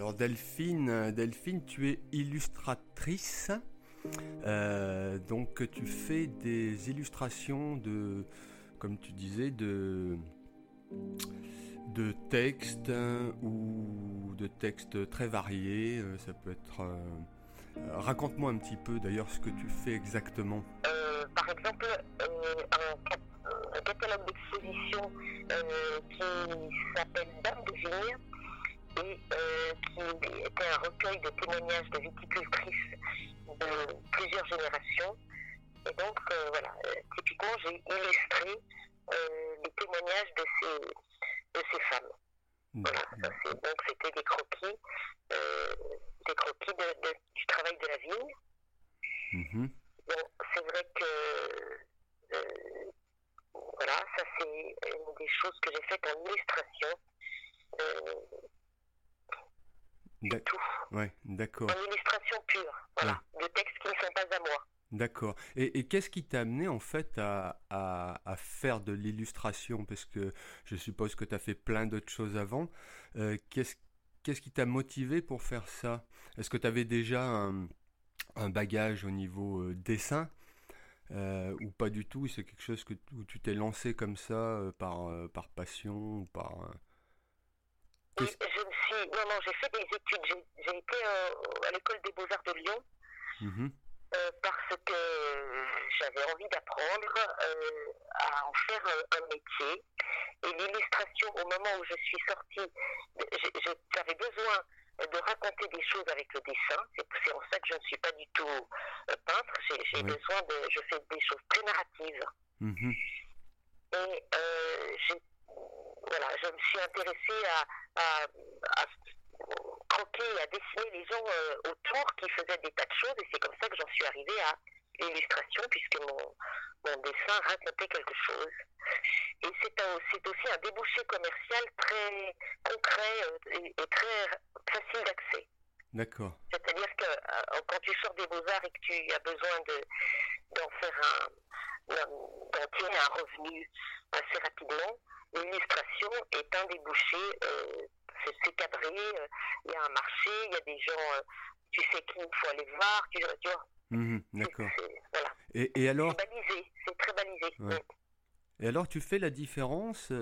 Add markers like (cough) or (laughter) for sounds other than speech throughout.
Alors Delphine, Delphine, tu es illustratrice. Euh, donc tu fais des illustrations de, comme tu disais, de, de textes hein, ou de textes très variés. Euh, ça peut être. euh, Raconte-moi un petit peu d'ailleurs ce que tu fais exactement. Euh, par exemple, euh, un, cat- un catalogue d'exposition euh, qui s'appelle Dame de et euh, qui était un recueil de témoignages de viticultrices de plusieurs générations. Et donc, euh, voilà, euh, typiquement, j'ai illustré euh, les témoignages de ces, de ces femmes. Voilà, ça, donc c'était des croquis, des croquis de- de- du travail de la vigne. Bon, c'est vrai que euh, voilà, ça c'est une des choses que j'ai faites en illustration. Euh, D'ac- tout. Ouais, d'accord. En illustration pure, voilà, de textes qui ne sont pas à moi. D'accord. Et, et qu'est-ce qui t'a amené en fait à, à, à faire de l'illustration? Parce que je suppose que tu as fait plein d'autres choses avant. Euh, qu'est-ce, qu'est-ce qui t'a motivé pour faire ça? Est-ce que tu avais déjà un, un bagage au niveau euh, dessin? Euh, ou pas du tout? C'est quelque chose que, où tu t'es lancé comme ça par, par passion ou par... euh, Oui, Qu'est-ce- je me suis, non, non, j'ai fait des études. J'ai, j'ai été euh, à l'école des beaux-arts de Lyon Mhm. euh, parce que j'avais envie d'apprendre euh, à en faire un, métier. Et l'illustration, au moment où je suis sortie, j'avais besoin de raconter des choses avec le dessin. C'est, c'est en ça que je ne suis pas du tout euh, peintre. J'ai, Oui. besoin de, je fais des choses très narratives. Mhm. Et euh, j'ai, voilà, je me suis intéressée à, à, à croquer, à dessiner les gens euh, autour qui faisaient des tas de choses. Et c'est comme ça que j'en suis arrivée à l'illustration, puisque mon, mon dessin racontait quelque chose. Et c'est, un- aussi un débouché commercial très concret euh, et, et très facile d'accès. D'accord. C'est-à-dire que euh, quand tu sors des beaux-arts et que tu as besoin de, d'en faire un, tirer un revenu assez rapidement, l'illustration est un débouché, euh, c'est, cadré, euh, il y a un marché, il y a des gens, euh, tu sais qui il faut aller voir, tu, tu vois, Mhm. D'accord. voilà, Et, et alors c'est balisé, c'est très balisé. Ouais. Et alors, tu fais la différence,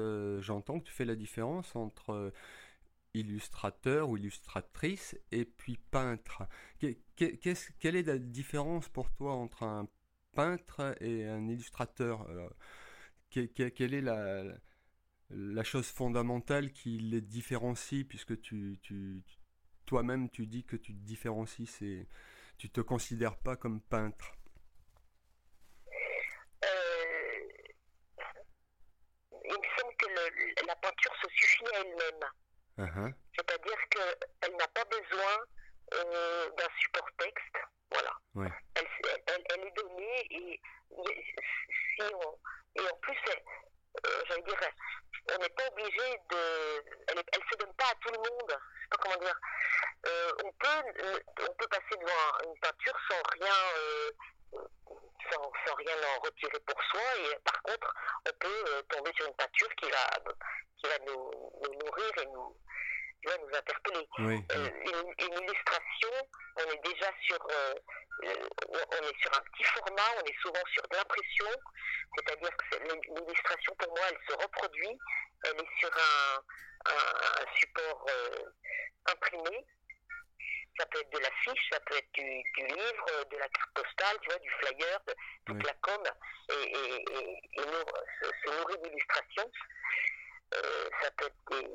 j'entends que tu fais la différence entre illustrateur ou illustratrice et puis peintre. Quelle est la différence pour toi entre un peintre et un illustrateur Alors, Quelle est la, la chose fondamentale qui les différencie puisque tu, tu, toi-même tu dis que tu te différencies, c'est, tu te considères pas comme peintre. Euh, il me semble que le- la peinture se suffit à elle-même. Uhum. C'est-à-dire qu'elle n'a pas besoin euh, d'un support texte. Voilà. Ouais. Elle, elle- elle est donnée et, si on, et en plus, euh, j'allais dire, on n'est pas obligé de. Elle ne se donne pas à tout le monde. Je sais pas comment dire. Euh, on, peut, euh, on peut passer devant une peinture sans rien. euh, sans, sans rien en retirer pour soi et par contre on peut euh, tomber sur une peinture qui va qui va nous nourrir et nous qui va nous interpeller Oui. euh, une, une illustration, on est déjà sur, euh, euh, on est sur un petit format, on est souvent sur de l'impression, c'est-à-dire que l'illustration pour moi, elle se reproduit, elle est sur un, un- un support imprimé. Ça peut être de l'affiche, ça peut être du, du livre, de la carte postale, tu vois, du flyer, de toute Oui. la com, et, et, et, et nous- se, se nourrit d'illustrations. Euh, ça peut être des,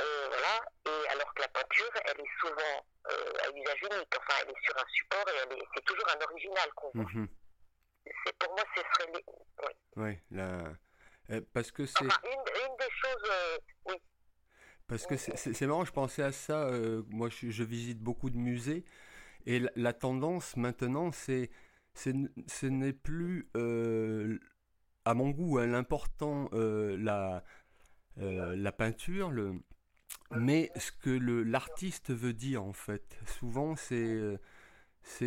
euh, voilà, et alors que la peinture, elle est souvent euh, à usage unique, enfin elle est sur un support et c'est toujours un original qu'on voit. Mhm. C'est, pour moi, ce serait les- oui. La... euh, parce que c'est enfin, une, une des choses, euh, oui, parce que c'est marrant, je pensais à ça. euh, moi, je, je visite beaucoup de musées et la, la tendance maintenant, c'est ce n'est plus à mon goût hein, l'important la euh, la peinture, le mais ce que l'artiste veut dire en fait. Souvent, c'est euh,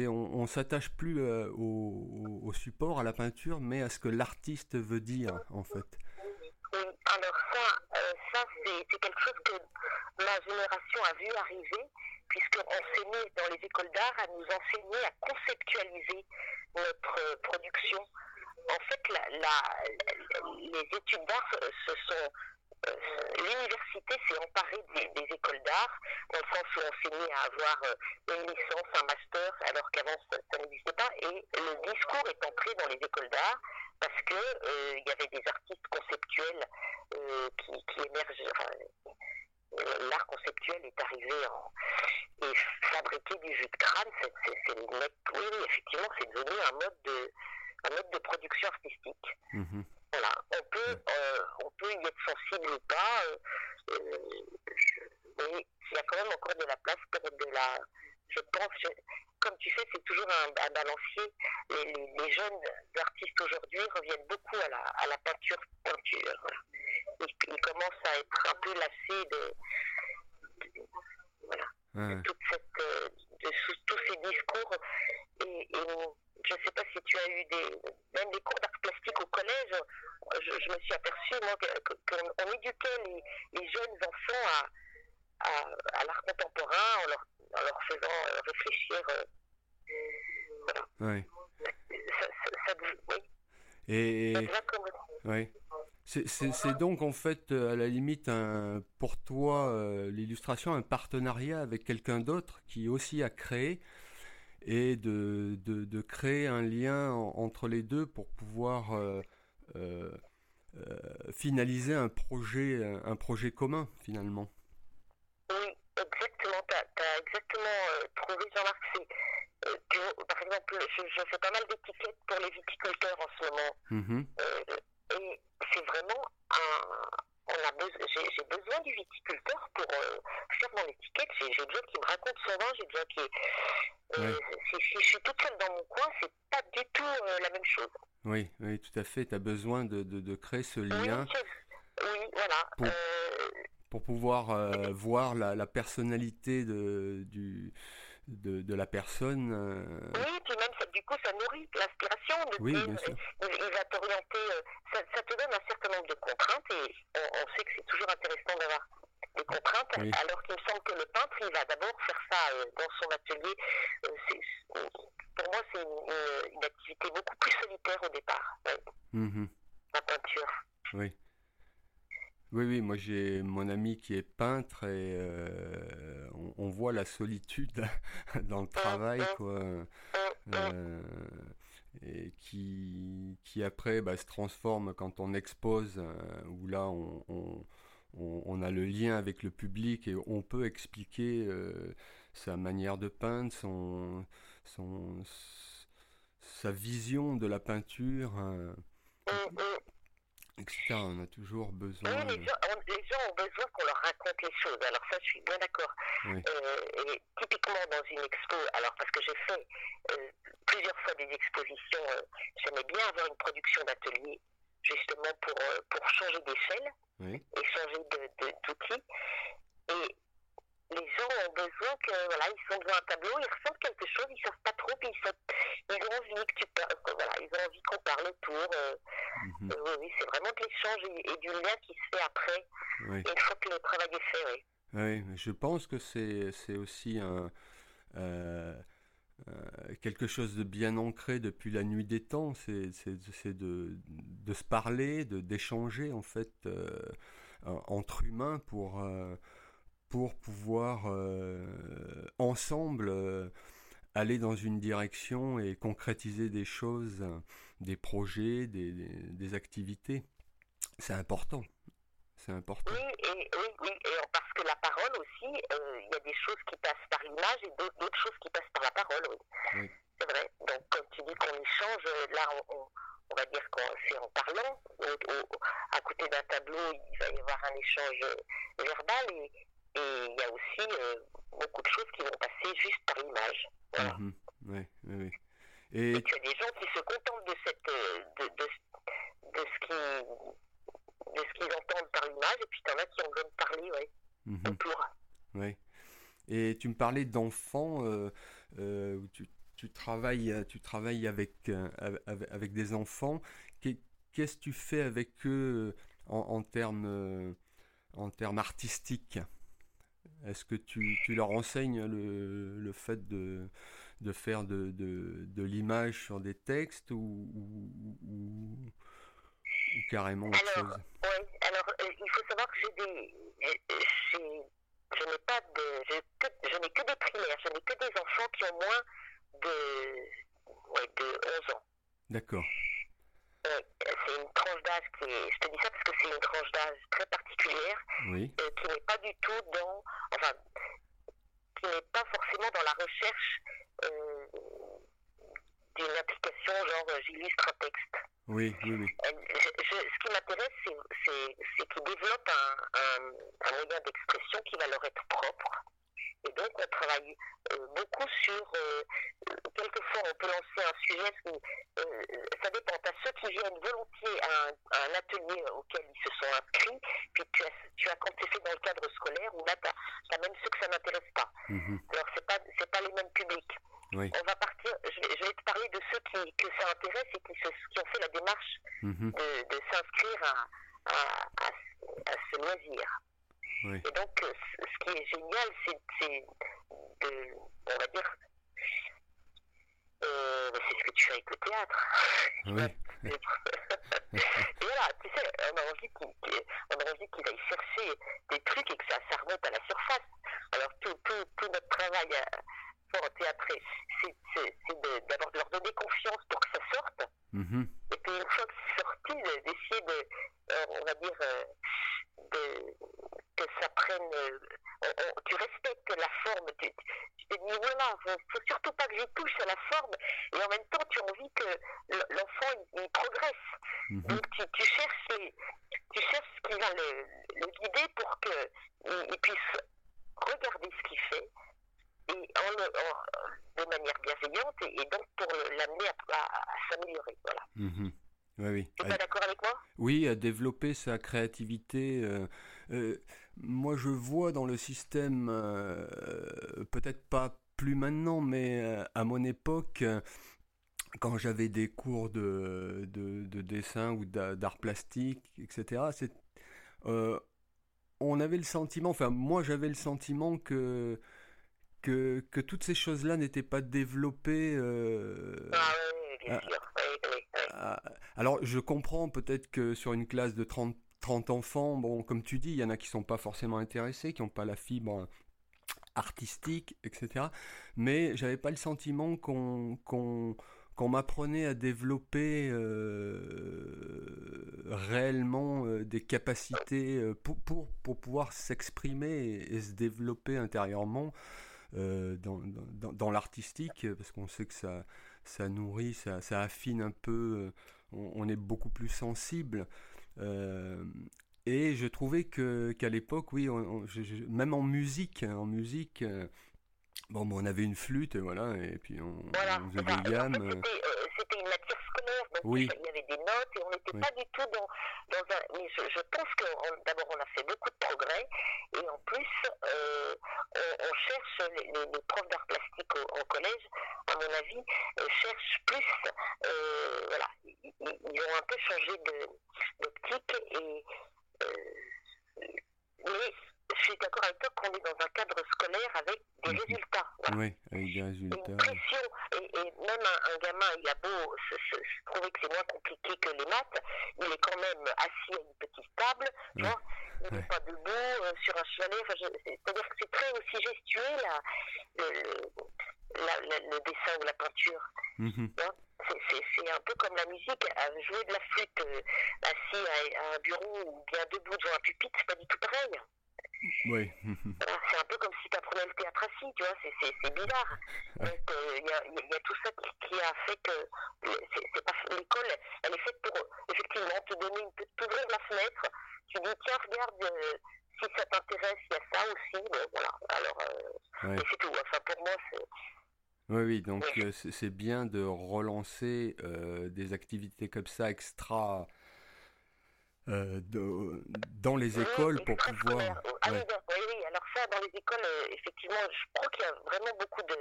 on, on s'attache plus euh, au, au- support, à la peinture, mais à ce que l'artiste veut dire en fait. Alors ça, euh, ça c'est, quelque chose que ma génération a vu arriver puisqu'on s'est mis dans les écoles d'art à nous enseigner à conceptualiser notre production. En fait, les études d'art, ce sont l'université s'est emparée des, écoles d'art, le sens où on s'est mis à avoir euh, une licence, un master, alors qu'avant ça, n'existait pas, et le discours est entré dans les écoles d'art parce que euh, il y avait des artistes conceptuels qui, qui émergent. L'art conceptuel est arrivé en, et fabriquer du jus de crâne, c'est, oui, effectivement, c'est devenu un mode de, un mode de production artistique. Mm-hmm. Voilà, on peut, euh, on peut y être sensible ou pas, euh, euh, mais il y a quand même encore de la place pour de la. Je pense, comme tu sais, c'est toujours un, balancier. Les, jeunes artistes aujourd'hui reviennent beaucoup à la, à la peinture. peinture Ils, commencent à être un peu lassés de, voilà, toute cette, de, tous ces discours. Et, et je ne sais pas si tu as eu des, même des cours d'art plastique au collège. Je, me suis aperçue, moi, qu'on éduquait les, jeunes enfants à, à, l'art contemporain en leur, en leur, faisant réfléchir. Euh, voilà. Oui. Ça, ça, oui. Et, oui. C'est donc en fait à la limite un, pour toi euh, l'illustration un partenariat avec quelqu'un d'autre qui aussi a créé et de, créer un lien entre les deux pour pouvoir euh, euh, euh, finaliser un projet commun finalement. Oui, exactement. Tu as, exactement trouvé, Jean-Marc. par exemple, je, fais pas mal d'étiquettes pour les viticulteurs en ce moment. Mm-hmm. et c'est vraiment un, j'ai besoin du viticulteur pour euh, faire mon étiquette. J'ai besoin qu'il me raconte son vin, j'ai besoin qu'il. Euh, si, je suis toute seule dans mon coin, c'est pas du tout euh, la même chose. Oui, oui, tout à fait. Tu as besoin de, de, de, créer ce lien. Oui, voilà. Pour, pour pouvoir voir la, la personnalité de, du, de, de la personne. Oui, puis même du coup, ça nourrit l'inspiration. Oui, bien sûr. Il, va t'orienter, euh, ça, ça, te donne un certain nombre de contraintes et on, sait que c'est toujours intéressant d'avoir des contraintes, alors qu'il me semble que le peintre, il va d'abord faire ça euh, dans son atelier. Euh, pour moi, c'est une, une, activité beaucoup plus solitaire au départ, mhm. la peinture. Oui. Oui, oui, moi j'ai mon ami qui est peintre et euh, on, voit la solitude (laughs) dans le travail, quoi. Euh, et qui, qui après bah, se transforme quand on expose, euh, où là on, on, on, a le lien avec le public et on peut expliquer sa manière de peindre, son, son, sa vision de la peinture. Hein. On a toujours besoin. Oui, les, gens, les gens ont besoin qu'on leur raconte les choses. Alors ça, je suis bien d'accord. Euh, et typiquement dans une expo, alors parce que j'ai fait euh, plusieurs fois des expositions, euh, j'aimais bien avoir une production d'atelier justement pour, pour changer d'échelle et changer d'outils. De, et les gens ont besoin que, voilà, ils sont devant un tableau, ils ressentent quelque chose, ils savent pas trop, puis ils, ils ont envie que tu parles, voilà, ils ont envie qu'on parle autour. Euh, mhm. euh, oui, c'est vraiment de l'échange et, du lien qui se fait après, une fois que le travail est fait, oui. Oui, je pense que c'est aussi un, euh, quelque chose de bien ancré depuis la nuit des temps, c'est de, de se parler, d'échanger en fait entre humains pour pour pouvoir euh, ensemble euh, aller dans une direction et concrétiser des choses, des projets, des, des, activités. C'est important. C'est important. Oui, et, oui, oui, et parce que la parole aussi, euh, il y a des choses qui passent par l'image et d'autres choses qui passent par la parole, oui. C'est vrai. Donc, comme tu dis qu'on échange, là, on, on va dire que c'est en parlant. à côté d'un tableau, il va y avoir un échange verbal et, et il y a aussi euh, beaucoup de choses qui vont passer juste par l'image. Voilà. Mhm. oui, oui. Et... et... tu as des gens qui se contentent de, cette, euh, de, de, de ce qui de ce qu'ils entendent par l'image, et puis tu en as qui en veulent parler, ouais, mmh. Oui. Et tu me parlais d'enfants, euh, euh, tu, tu, travailles, tu travailles avec, euh, avec, des enfants. Qu'est-ce que tu fais avec eux en, en termes en termes artistiques? Est-ce que tu, tu, leur enseignes le, le fait de, de faire de, de, de l'image sur des textes ou, ou, ou, carrément autre alors, chose? Oui, alors il faut savoir que j'ai des. Je n'ai pas de. Je, n'ai que des primaires, je n'ai que des enfants qui ont moins de, ouais, de 11 ans. D'accord. Euh, c'est une tranche d'âge qui est, je te dis ça parce que c'est une tranche d'âge très particulière, oui. euh, qui n'est pas du tout dans, enfin, qui n'est pas forcément dans la recherche euh, d'une application genre j'illustre un texte. Oui, oui, oui. Euh, je, je, ce qui m'intéresse, c'est qu'ils développent un, un, un moyen d'expression qui va leur être propre. Et donc, on travaille euh, beaucoup sur. Euh, quelquefois, on peut lancer un sujet. Euh, ça dépend. Tu as ceux qui viennent volontiers à un, à un, atelier auquel ils se sont inscrits. Puis tu as, tu as quand c'est fait dans le cadre scolaire, où là, tu as, as, même ceux que ça n'intéresse pas. -hmm. Alors, ce n'est pas, pas les mêmes publics. Oui. On va partir. Je vais, je vais, te parler de ceux qui, que ça intéresse et qui, se, qui ont fait la démarche de, de s'inscrire à, à, à, à ce loisir. Oui. Et donc, ce qui est génial, c'est de, on va dire, euh, c'est ce que tu fais avec le théâtre. Oui. (laughs) et voilà, tu sais, on a envie qu'il qu aille chercher des trucs et que ça, ça remonte à la surface. Alors, tout, tout, tout notre travail pour théâtrer, c'est d'abord de, de leur donner confiance pour que ça sorte. Mm -hmm. Et puis, une fois que c'est sorti, d'essayer de, euh, on va dire, euh, de, que ça prenne. Euh, on, on, tu respectes la forme. Tu, tu te dis, voilà, faut, faut surtout pas que j'y touche à la forme. Et en même temps, tu as envie que l'enfant il, il, progresse. -hmm. Donc, tu, tu, cherches les, tu cherches ce qui va le, le guider pour qu'il il puisse regarder ce qu'il fait et en, en, de manière bienveillante et, et donc pour l'amener à, à, à s'améliorer. Voilà. Oui, oui. Tu es pas d'accord avec moi? Oui, à développer sa créativité. Euh, euh, moi, je vois dans le système, euh, peut-être pas plus maintenant, mais à mon époque, quand j'avais des cours de, de, de dessin ou d'art plastique, etc., on avait le sentiment, enfin moi j'avais le sentiment que que, que toutes ces choses-là n'étaient pas développées. Euh, ah oui, bien à, sûr. Oui, oui, oui. À, alors, je comprends peut-être que sur une classe de 30, 30 enfants, bon, comme tu dis, il y en a qui sont pas forcément intéressés, qui n'ont pas la fibre artistique, etc. Mais j'avais pas le sentiment qu'on qu'on qu'on m'apprenait à développer euh, réellement euh, des capacités pour, pour, pour pouvoir s'exprimer et, et, se développer intérieurement euh, dans, dans, dans l'artistique, parce qu'on sait que ça, ça nourrit, ça, ça affine un peu, on, on, est beaucoup plus sensible. Euh, et je trouvais que qu'à l'époque, oui, on, on, je, je, même en musique, en musique, euh, bon, bon, on avait une flûte, voilà, et puis on, voilà, on faisait des gammes. En fait, c'était une matière scolaire, donc oui. il y avait des notes et on n'était Oui. pas du tout dans, dans un. Mais je, je pense que d'abord on a fait beaucoup de progrès et en plus euh, on, on cherche les, les- les profs d'art plastique au, au collège, à mon avis, euh, cherchent plus. euh, voilà, ils, ont un peu changé de- d'optique et. mais je suis d'accord avec toi qu'on est dans un cadre scolaire avec des résultats. Voilà Oui, avec des une résultats. pression. Et, et même un, un gamin, il a beau se, se, se trouver que c'est moins compliqué que les maths, il est quand même assis à une petite table, tu vois, il n'est Ouais. pas debout euh, sur un chevalet. Enfin, C'est-à-dire que c'est très aussi gestuel la, le, le- la- la- le dessin ou la peinture. Mhm. C'est- un peu comme la musique, jouer de la flûte euh, assis à, à un bureau ou bien debout devant un pupitre, c'est pas du tout pareil. Oui. Voilà, c'est un peu comme si tu apprenais le théâtre assis, tu vois, c'est- bizarre. Donc, euh, il y, a, y tout ça qui, a fait que l'école, elle est faite pour, effectivement, te donner une petite, t'ouvrir la fenêtre, tu dis, tiens, regarde, euh, si ça t'intéresse, il y a ça aussi, bon, voilà. Alors, euh, Ouais. c'est tout. Enfin, pour moi, c'est... Oui, oui, donc euh, c'est c'est bien de relancer euh, des activités comme ça extra euh, de- dans les Oui, écoles pour extrascolaire. pouvoir. Ah oui, oui, oui, alors ça, dans les écoles, euh, effectivement, je crois qu'il y a vraiment beaucoup de...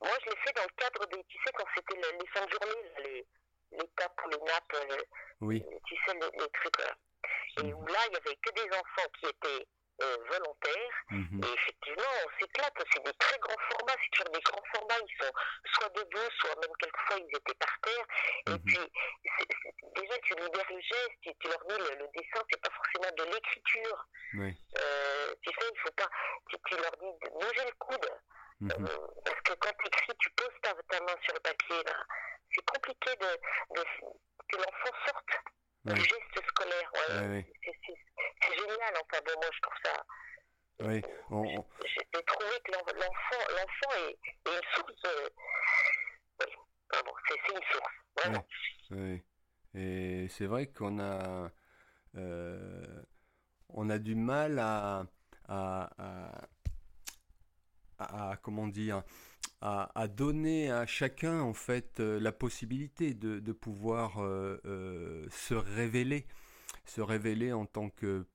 Moi, je l'ai fait dans le cadre des... Tu sais, quand c'était le- les fins de journée, les, les tapes ou les nappes, euh, Oui. tu sais, les, les trucs là. Et Mhm. où là, il y avait que des enfants qui étaient euh, volontaire. Mhm. Et effectivement, on s'éclate. C'est des très grands formats. C'est toujours des grands formats. Ils sont soit debout, soit même quelquefois ils étaient par terre. Et Mhm. puis, déjà, tu libères le geste. Tu, tu leur dis le, le dessin, c'est pas forcément de l'écriture. Oui. Euh, tu sais, il faut pas. Tu, tu leur dis de bouger le coude. Mhm. Euh, parce que quand tu écris, tu poses ta, ta main sur le papier. C'est compliqué de, de- que l'enfant sorte Du geste scolaire. Ouais. C'est- génial. Enfin bon, moi je trouve ça. Oui. On- J'ai trouvé que l'en- l'enfant, l'enfant est, est une source de. Oui, enfin bon, c'est c'est une source. Vraiment. Oui. Et c'est vrai qu'on a, euh, on a du mal à, à, à- à- comment dire, à, à donner à chacun en fait euh, la possibilité de, de pouvoir euh, euh, se révéler, se révéler en tant que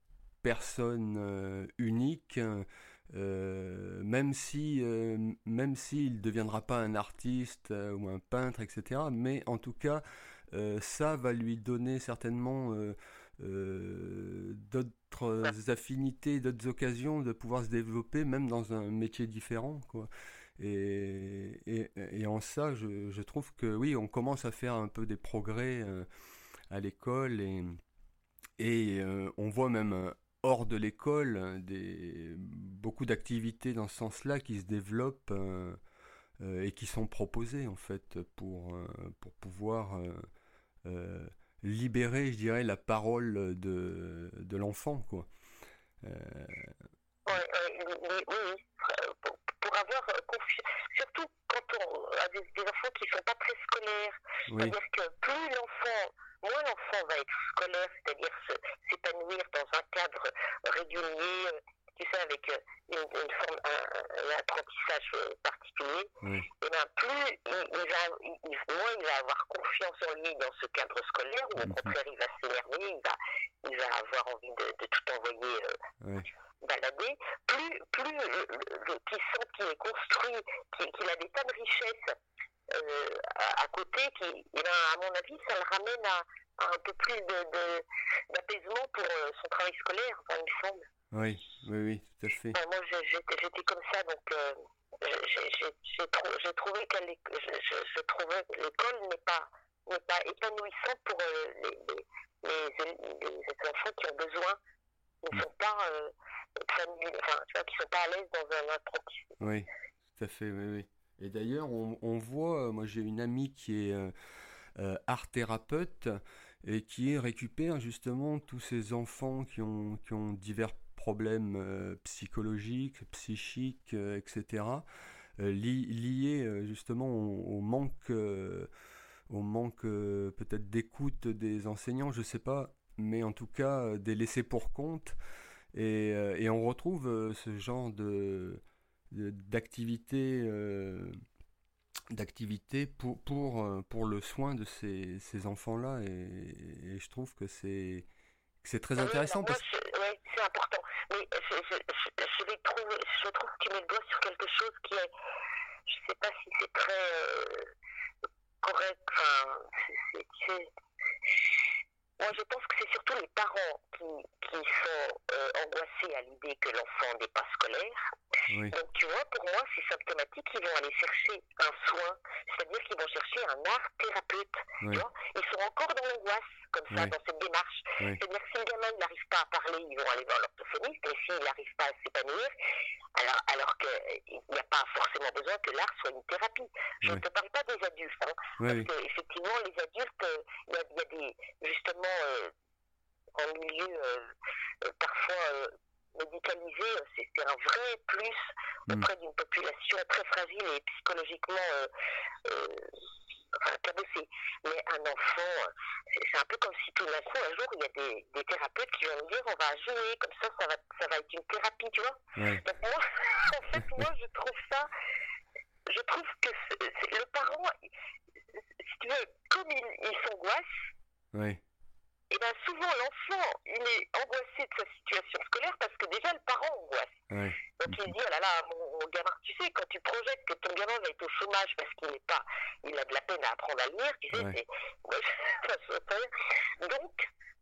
personne unique. euh, même si, euh, même s'il ne deviendra pas un artiste euh, ou un peintre, etc. Mais en tout cas, ça va lui donner certainement d'autres affinités, d'autres occasions de pouvoir se développer, même dans un métier différent, quoi. Et, en ça, je, trouve que oui, on commence à faire un peu des progrès euh, à l'école et, euh, on voit même euh, hors de l'école beaucoup d'activités dans ce sens-là qui se développent et qui sont proposées en fait pour, pour pouvoir libérer, je dirais, la parole de, l'enfant, quoi. Oui, oui, oui, Euh, euh, confiance, surtout quand on a des, des enfants qui ne sont pas très scolaires. oui, C'est-à-dire que plus l'enfant, moins l'enfant va être scolaire, c'est-à-dire s'épanouir dans un cadre régulier, euh, tu sais, avec euh, une, une forme, un, un apprentissage euh, particulier, oui, et bien plus il, il va, il- moins il va avoir confiance en lui dans ce cadre scolaire, ou au Mhm. contraire il va s'énerver, il va, il va avoir envie de, de tout envoyer euh, oui, balader, plus, plus le, le- le- qu'il sent qu'il est construit, qu'il qu'il a des tas de richesses euh, à, à côté, qui, eh ben, à mon avis, ça le ramène à, à un peu plus d'apaisement pour euh, son travail scolaire, enfin, il me semble. oui, oui, oui, tout à fait. Enfin, moi, j'étais comme ça, donc euh, j'ai- j'ai j'ai trou- j'ai trouvé que l'éc- je, je- je trouvais que l'école n'est pas, n'est pas épanouissante pour les, les, les- les enfants qui ont besoin, qui ne sont pas enfin, tu pas dans un apprentissage. Oui, tout à fait, oui, oui. Et d'ailleurs, on, voit, euh, moi j'ai une amie qui est euh, euh, art thérapeute et qui récupère justement tous ces enfants qui ont, qui ont divers problèmes psychologiques, psychiques, etc., li- liés justement au, au manque, au manque peut-être d'écoute des enseignants, je sais pas, mais en tout cas des laissés pour compte. Et, euh, et on retrouve euh, ce genre de, d'activité euh, d'activité pour, pour, pour le soin de ces, ces enfants-là. Et, et je trouve que c'est, que c'est très Oui, intéressant moi, parce ouais, c'est important. Mais je, je, je, je vais trouver, je trouve que tu mets le doigt sur quelque chose qui est, je sais pas si c'est très euh, correct. Enfin, c'est- c'est- c'est- moi, je pense que c'est surtout les parents qui, qui sont euh, angoissés à l'idée que l'enfant n'est pas scolaire. oui, Donc, tu vois, pour moi, c'est symptomatique. Ils vont aller chercher un soin, c'est-à-dire qu'ils vont chercher un art thérapeute. oui, Tu vois ils sont encore dans l'angoisse, comme ça, dans cette démarche. C'est-à-dire que si le gamin n'arrive pas à parler, ils vont aller voir l'orthophoniste, et s'il n'arrive pas à s'épanouir, alors, alors qu'il n'y a pas forcément besoin que l'art soit une thérapie. Je ne te parle pas des adultes, hein, parce oui, que effectivement, les adultes, euh, il y, y a des, justement, en milieu euh, euh, parfois euh, médicalisé, euh, c'est un vrai plus Mm. auprès d'une population très fragile et psychologiquement euh, euh, enfin, cabossée. Mais un enfant, euh, c'est un peu comme si tout d'un coup, un jour, il y a des, des thérapeutes qui vont me dire on va jouer, comme ça, ça va, ça va être une thérapie, tu vois. ouais, Donc moi, (laughs) en fait, moi, je trouve ça, je trouve que le parent, si tu veux, comme il, il s'angoisse, et bien souvent l'enfant, il est angoissé de sa situation scolaire parce que déjà le parent angoisse. Donc il dit, oh là là, mon, mon gamin, tu sais, quand tu projettes que ton gamin va être au chômage parce qu'il n'est pas, il a de la peine à apprendre à lire, tu sais, Ouais. c'est, ouais. (laughs) Donc,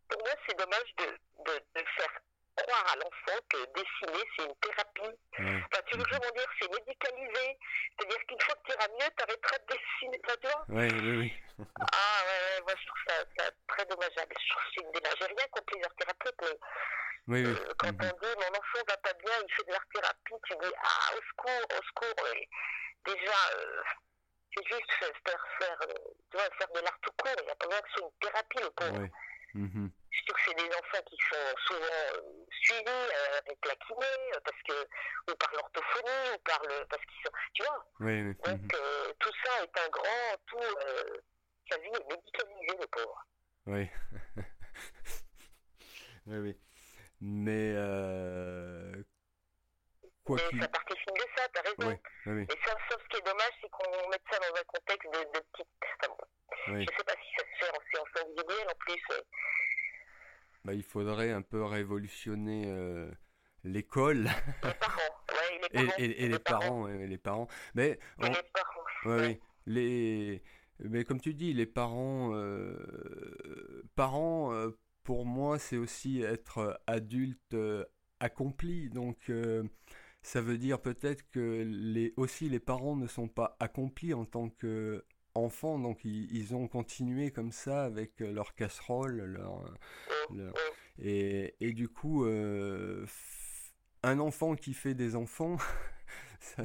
pour moi, c'est dommage de, de, de faire croire à l'enfant que dessiner, c'est une thérapie. Enfin, tu veux Mhm. vraiment dire, c'est médicalisé. C'est-à-dire qu'une fois que tu iras mieux, tu arrêteras de dessiner. Vois Oui, oui, oui. Ah ouais, moi je trouve ça, ça très dommageable. Je trouve que c'est une démarche. J'ai rien contre les art-thérapeutes, mais Oui, oui. euh, quand Mhm. on dit mon enfant va pas bien, il fait de l'art-thérapie, tu dis ah au secours, au secours. Et déjà, euh, c'est juste faire, faire, euh, tu vois, faire de l'art tout court. Il n'y a pas besoin que ce soit une thérapie, le pauvre. Mhm. Surtout que c'est des enfants qui sont souvent euh, suivis euh, avec la kiné, euh, parce que, ou par l'orthophonie, ou par le. parce qu'ils sont. Tu vois Oui, oui. Donc Mhm. euh, tout ça est un grand tout. Sa vie est médicalisée, le pauvre. Oui. (laughs) oui, oui. Mais euh, quoi Mais qu'il. ça partie fine de ça, t'as raison. Oui, oui, oui. Et ça, sauf ce qui est dommage, c'est qu'on mette ça dans un contexte de, de petite. Enfin oui. je sais pas si ça se fait en séance individuelle en plus. euh, Bah, il faudrait un peu révolutionner euh, l'école les parents. (laughs) Ouais, et, les parents. et- et les parents, ouais, les parents. Mais Et on- les parents. Ouais. Les... Mais comme tu dis, les parents, euh, parents, euh, pour moi, c'est aussi être adulte euh, accompli. Donc, ça veut dire peut-être que aussi les parents ne sont pas accomplis en tant qu'enfants. Donc, ils, ont continué comme ça avec leur casserole, leur, et, et du coup, un enfant qui fait des enfants, (laughs) ça,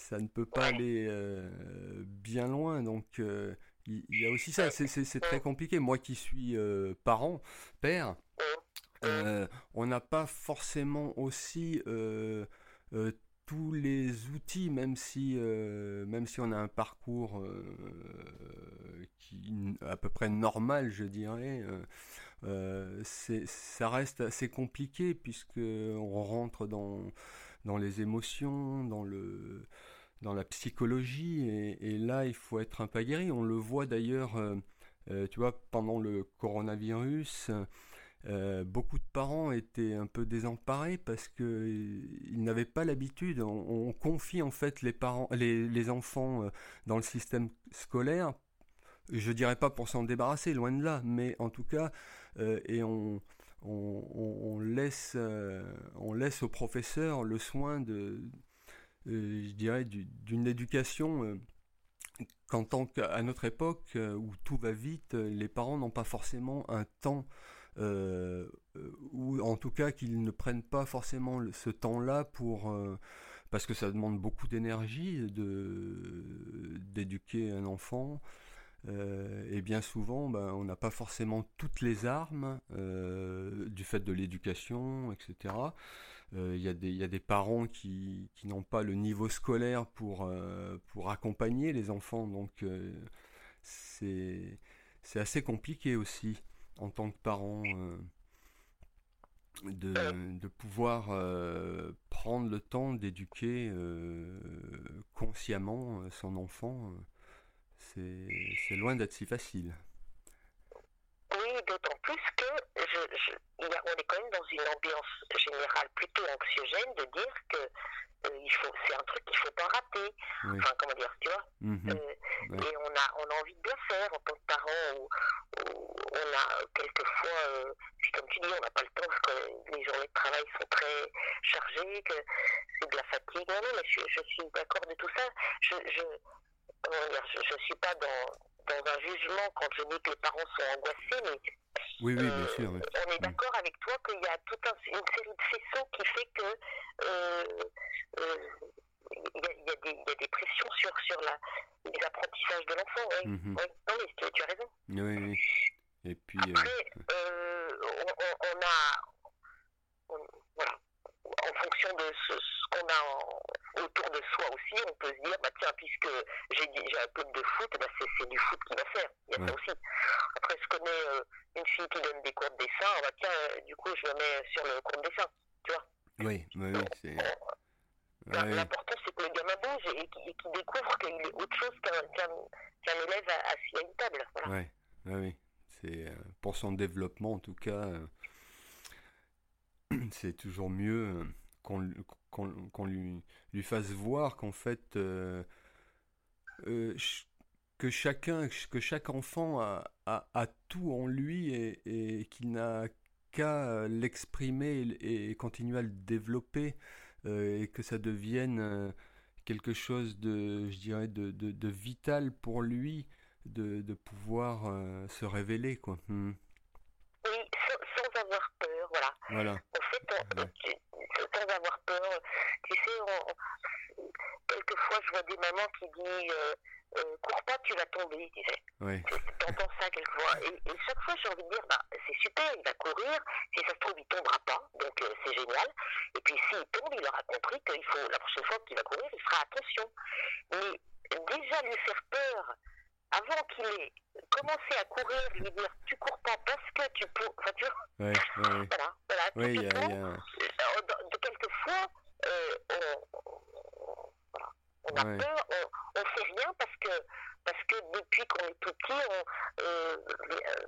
ça ne peut pas aller euh, bien loin. Donc, euh, il y, a aussi ça. C'est- très compliqué. Moi qui suis euh, parent, père, on n'a pas forcément aussi tous les outils, même si, même si on a un parcours qui à peu près normal, je dirais. ça reste assez compliqué puisque on rentre dans, dans les émotions, dans le, dans la psychologie, et, là il faut être un peu aguerri. On le voit d'ailleurs, euh, euh, tu vois, pendant le coronavirus. euh, beaucoup de parents étaient un peu désemparés parce que ils n'avaient pas l'habitude. On, on confie en fait les parents, les, enfants dans le système scolaire. Je dirais pas pour s'en débarrasser, loin de là, mais en tout cas, et on, laisse, on laisse aux professeurs le soin de, je dirais, du- d'une éducation euh, qu'en tant qu'à notre époque euh, où tout va vite, euh, les parents n'ont pas forcément un temps, euh, euh, ou en tout cas qu'ils ne prennent pas forcément ce temps-là pour, euh, parce que ça demande beaucoup d'énergie de d'éduquer un enfant. Euh, et bien souvent, ben, on n'a pas forcément toutes les armes euh, du fait de l'éducation, etc. Euh, Il y, a des- il y a des parents qui, qui n'ont pas le niveau scolaire pour, euh, pour accompagner les enfants, donc euh, c'est assez compliqué aussi en tant que parent de, de pouvoir prendre le temps d'éduquer consciemment son enfant. c'est loin d'être si facile. Oui, d'autant plus que je, je, il y a- on est quand même dans une ambiance générale plutôt anxiogène de dire que euh, il faut, c'est un truc qu'il faut pas rater. Oui. Enfin, comment dire, tu vois. Mhm. Euh, Ouais. Et on a, on a envie de bien faire en tant que parent. Ou, ou on a quelquefois, euh, comme tu dis, on n'a pas le temps parce que les journées de travail sont très chargées, que c'est de la fatigue. Non, non, mais je, je suis d'accord de tout ça. Je, je, comment dire, je, je suis pas dans, dans un jugement quand je dis que les parents sont angoissés, mais Oui, oui, bien euh, sûr. oui. on est Mm. d'accord avec toi qu'il y a toute un- une série de faisceaux qui fait que euh, euh, il y, a, il y a des, il y a des pressions sur, sur la, les apprentissages de l'enfant. Oui. Mhm. Oui. Non, mais tu, tu as raison. Oui, oui. Et puis, Après, euh, on, on- on a. on- voilà. En fonction de ce, ce qu'on a en- soi aussi, on peut se dire, bah tiens, puisque j'ai un peu de foot, bah c'est c'est du foot qu'il va faire. Il y a ça aussi. Après, je connais euh, une fille qui donne des cours de dessin, bah tiens, euh, du coup, je me mets sur le cours de dessin. Tu vois oui, oui, oui, c'est. Ouais, L'important, c'est que le gamin bouge et qu'il qu'il découvre qu'il est autre chose qu'un qu'un- qu'un élève assis à une table. Voilà. ouais, oui. C'est euh, pour son développement en tout cas, (clears throat) c'est toujours mieux qu'on qu'on lui, lui fasse voir qu'en fait euh, euh, que chacun, que chaque enfant a, a, a tout en lui et, et qu'il n'a qu'à l'exprimer et, continuer à le développer et que ça devienne quelque chose de, je dirais, de, de, vital pour lui de, de pouvoir se révéler, quoi. Hmm. Oui, sans, avoir peur, voilà. Voilà. En fait, sans avoir peur, tu sais, quelquefois je vois des mamans qui disent euh, cours pas, tu vas tomber, tu sais. Oui. T'entends ça quelquefois. Et, et, chaque fois, j'ai envie de dire, bah, c'est super, il va courir. Si ça se trouve, il tombera pas. Donc, euh, c'est génial. Et puis, s'il tombe, il aura compris qu'il faut, la prochaine fois qu'il va courir, il fera attention. Mais déjà, lui faire peur, avant qu'il ait commencé à courir, lui dire, tu cours pas parce que tu peux. Enfin, tu vois. Voilà, voilà. Oui, il y a, y a... De, quelquefois, euh, on, on a peur, on, on fait rien parce que, parce que depuis qu'on est tout petit, on, euh, euh,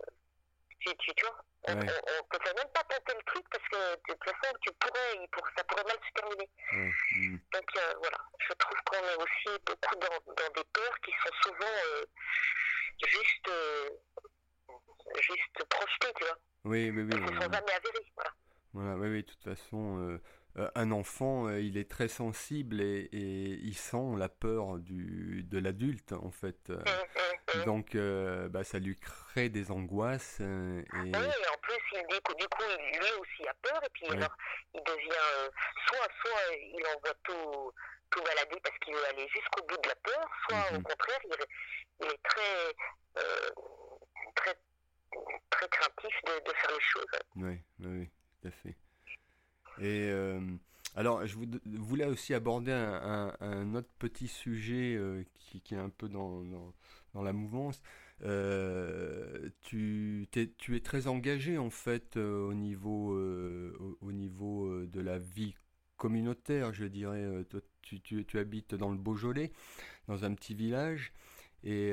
tu, tu, tu, vois, on, ouais. on, peut même pas tenter le truc parce que de toute façon, tu pourrais, pour, ça pourrait mal se terminer. Mmh. Donc euh, voilà, je trouve qu'on est aussi beaucoup dans, dans des peurs qui sont souvent euh, juste, euh, juste projetées, tu vois. Oui, oui, oui. Sont jamais avérées, voilà. Voilà, oui, oui, de toute façon, euh, un enfant, euh, il est très sensible et, et, il sent la peur du, de l'adulte, en fait. Euh. Mmh. Donc, bah, ça lui crée des angoisses. et... Oui, et en plus, il, du, coup, du coup, lui aussi a peur, et puis Oui. alors, il devient, soit, soit il envoie tout, tout balader parce qu'il veut aller jusqu'au bout de la peur, soit au Mhm. contraire, il, est- il est très, euh, très, très craintif de, de faire les choses. Oui, oui, tout à fait. Et euh, alors, je voulais aussi aborder un, un- un autre petit sujet euh, qui, qui est un peu dans, dans, dans la mouvance. Euh, tu, es très engagé en fait euh, au niveau, euh, au, au niveau de la vie communautaire, je dirais. Toi, tu, habites dans le Beaujolais, dans un petit village. Et,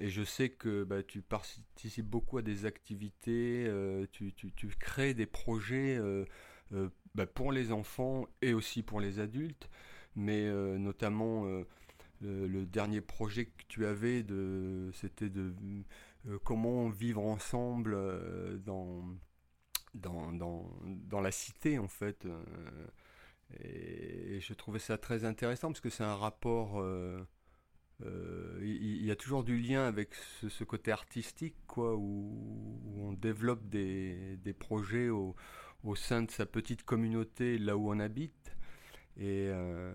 je sais que bah, tu participes beaucoup à des activités, tu, crées des projets bah, pour les enfants et aussi pour les adultes, mais notamment le, le dernier projet que tu avais, c'était de euh, comment vivre ensemble euh, dans, dans, dans, dans la cité en fait. euh, et, je trouvais ça très intéressant parce que c'est un rapport... euh, euh, il y a toujours du lien avec ce, côté artistique, quoi, où, on développe des, des projets au, au sein de sa petite communauté, là où on habite. Et, euh,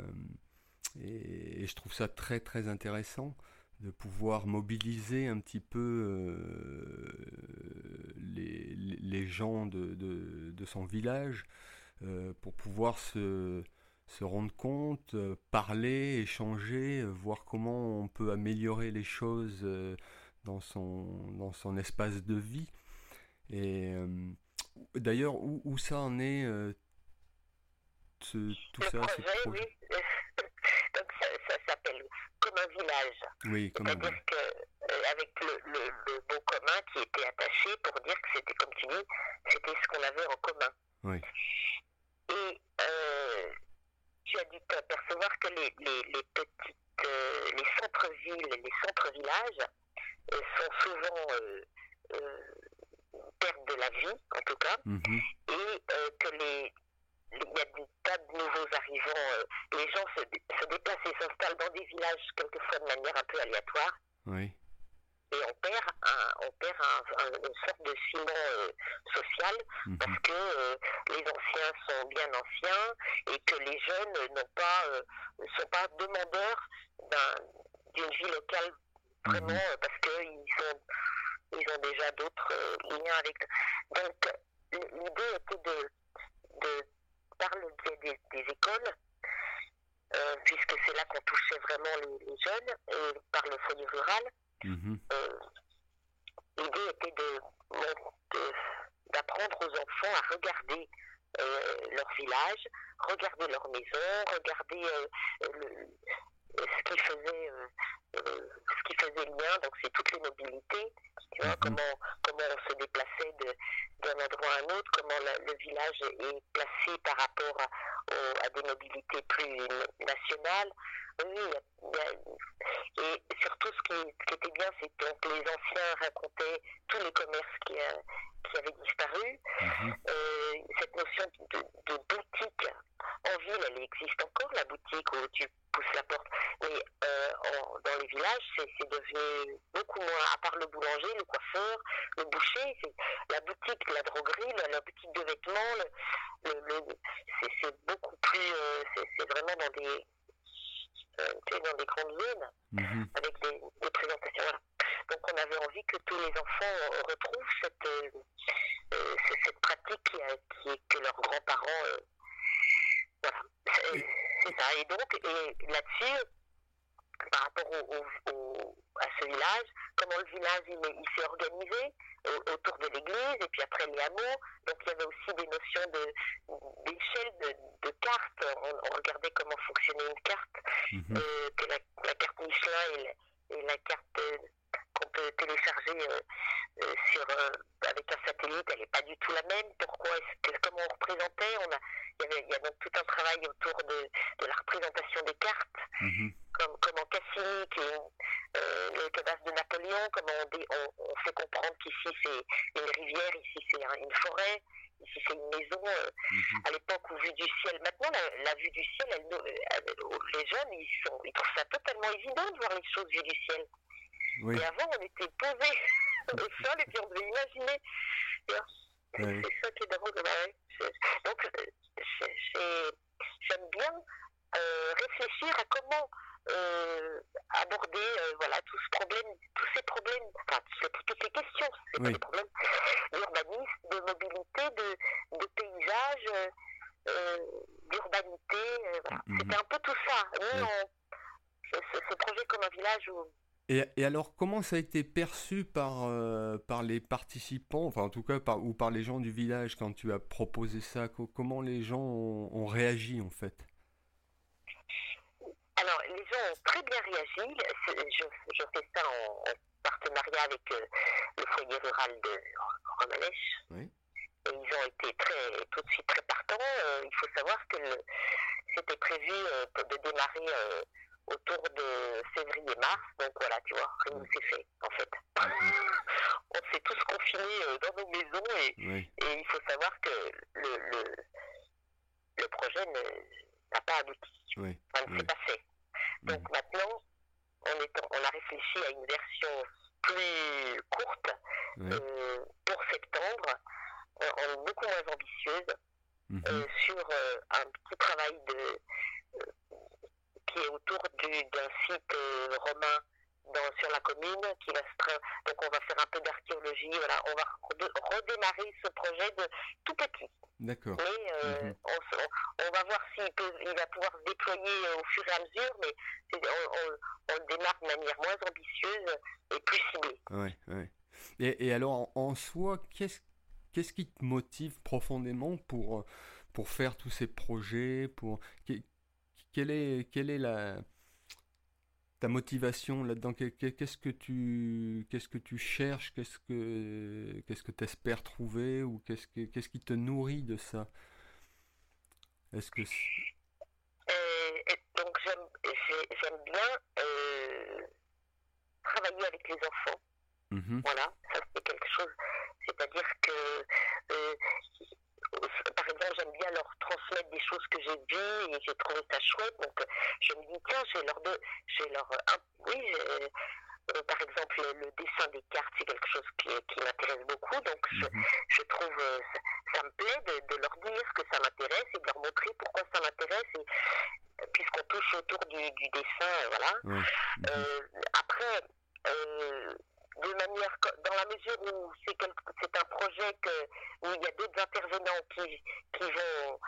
et, et je trouve ça très très intéressant de pouvoir mobiliser un petit peu euh, les, les- gens de, de, de son village euh, pour pouvoir se, se rendre compte, euh, parler, échanger, voir comment on peut améliorer les choses dans son, dans son espace de vie. Et d'ailleurs, où, où ça en est ce- tout le ça, ce projet, projet? oui. Donc ça, ça s'appelle comme un village. Oui, comme un- C'est-à-dire que euh, avec le, le, le mot commun qui était attaché pour dire que c'était, comme tu dis, c'était ce qu'on avait en commun. Oui. Et euh, tu as dû t'apercevoir que les, les, les petites, euh, les centres-villes, les centres-villages sont souvent perdent de la vie, en tout cas, Mhm. et que les il y a des tas de nouveaux arrivants. euh, les gens se, dé- se déplacent et s'installent dans des villages quelquefois de manière un peu aléatoire. Oui. Et on perd, un, on perd un- un- une sorte de ciment euh, social Mhm. parce que euh, les anciens sont bien anciens et que les jeunes n'ont pas, ne sont pas demandeurs d'un- d'une vie locale vraiment Mhm. parce qu'ils ont, ils ont déjà d'autres liens avec. Donc l'idée était de, de par le biais des, des écoles, euh, puisque c'est là qu'on touchait vraiment les, les jeunes, et par le foyer rural, Mhm. euh, l'idée était d'apprendre aux enfants à regarder euh, leur village, regarder leur maison, regarder euh, le- ce qui faisait euh, euh, ce qui faisait le lien, donc c'est toutes les mobilités, tu vois, Mhm. comment, comment on se déplaçait d'un endroit à un autre, comment la- le village est placé par rapport à des mobilités plus nationales, oui, et surtout ce qui, était bien, c'est que les anciens racontaient tous les commerces qui, qui avaient disparu. Mhm. Euh, cette notion de, de, boutique en ville, elle existe encore, la boutique où tu pousses la porte. Mais euh, dans les villages, c'est devenu beaucoup moins, à part le boulanger, le coiffeur, le boucher, la boutique, la droguerie, la, boutique de vêtements, le, c'est beaucoup plus, euh, c'est vraiment dans des, dans des grandes zones, mhm. avec des, des présentations. Voilà. Donc on avait envie que tous les enfants retrouvent cette, euh, euh, cette pratique qui, est que leurs grands-parents. Euh, voilà. C'est ça. Et donc, et là-dessus, par rapport au, à ce village, comment le village il, s'est organisé autour de l'église et puis après les hameaux. Donc il y avait aussi des notions de d'échelle de, cartes. On, regardait comment fonctionnait une carte, mhm. que la, carte Michelin et, et la carte qu'on peut télécharger euh, euh, sur, euh, avec un satellite, elle n'est pas du tout la même. Pourquoi Comment on représentait? On a, il, y avait, il y a donc tout un travail autour de, de la représentation des cartes, mhm. comme, comment Cassini, qui est le cadavre de Napoléon, comment on, on, fait comprendre qu'ici c'est une rivière, ici c'est une forêt, ici c'est une maison. Mhm. À l'époque, où vue du ciel, maintenant la, vue du ciel, elle, les jeunes, ils, sont, ils trouvent ça totalement évident de voir les choses vues du ciel. Et avant, on était posé (laughs) au sol et puis on devait imaginer. C'est ça qui est drôle. Donc, euh, j'aime bien euh, réfléchir à comment euh, aborder voilà, tout ce problème, tous ces problèmes, enfin, toutes ces questions, c'est pas des problèmes d'urbanisme, de mobilité, de, de paysage, d'urbanité. Voilà. Mm-hmm. C'était un peu tout ça. Nous, ce, ce, projet comme un village où et, alors, comment ça a été perçu par, euh, par les participants, enfin en tout cas par, ou par les gens du village quand tu as proposé ça? Comment les gens ont, réagi en fait? Alors, les gens ont très bien réagi. Je, je fais ça en, partenariat avec euh, le foyer rural de Romanèche. Oui. Et ils ont été très, tout de suite très partants. Euh, il faut savoir que c'était prévu de démarrer autour de février-mars. Donc voilà, tu vois, rien ne s'est fait, en fait. (laughs) on s'est tous confinés euh, dans nos maisons et, il faut savoir que le, le, le projet n'a pas abouti. Oui. Ça ne s'est pas fait. Donc maintenant, on, est, on a réfléchi à une version plus courte euh, pour septembre, en, beaucoup moins ambitieuse, mhm. euh, sur un petit travail de qui est autour d'un site euh, romain dans, sur la commune, qui va se donc on va faire un peu d'archéologie, voilà, on va redémarrer ce projet de tout petit. D'accord. Mais euh, mhm. on, on, va voir s'il il va pouvoir se déployer euh, au fur et à mesure, mais on, on, démarre de manière moins ambitieuse et plus ciblée. Ouais, ouais. Et, et alors, en, en soi, qu'est-ce qu'est-ce qui te motive profondément pour pour faire tous ces projets, pour quelle est, quelle est la, ta motivation là-dedans? Qu'est-ce que tu qu'est-ce que tu cherches? Qu'est-ce que qu'est-ce que tu espères trouver? Ou qu'est-ce que qu'est-ce qui te nourrit de ça? Est-ce que euh, donc j'aime bien euh, travailler avec les enfants. Mmh voilà, ça c'est quelque chose. C'est-à-dire que euh, par exemple, j'aime bien leur transmettre des choses que j'ai vues et j'ai trouvé ça chouette. Donc, je me dis, tiens, je vais leur. De, je leur oui, euh, par exemple, le, dessin des cartes, c'est quelque chose qui, qui m'intéresse beaucoup. Donc, je, mhm. je trouve, euh, ça, me plaît de, de, leur dire que ça m'intéresse et de leur montrer pourquoi ça m'intéresse. Puisqu'on touche autour du, du dessin, voilà. Euh, après, de manière, dans la mesure où c'est un projet que, où il y a d'autres intervenants qui, qui, vont,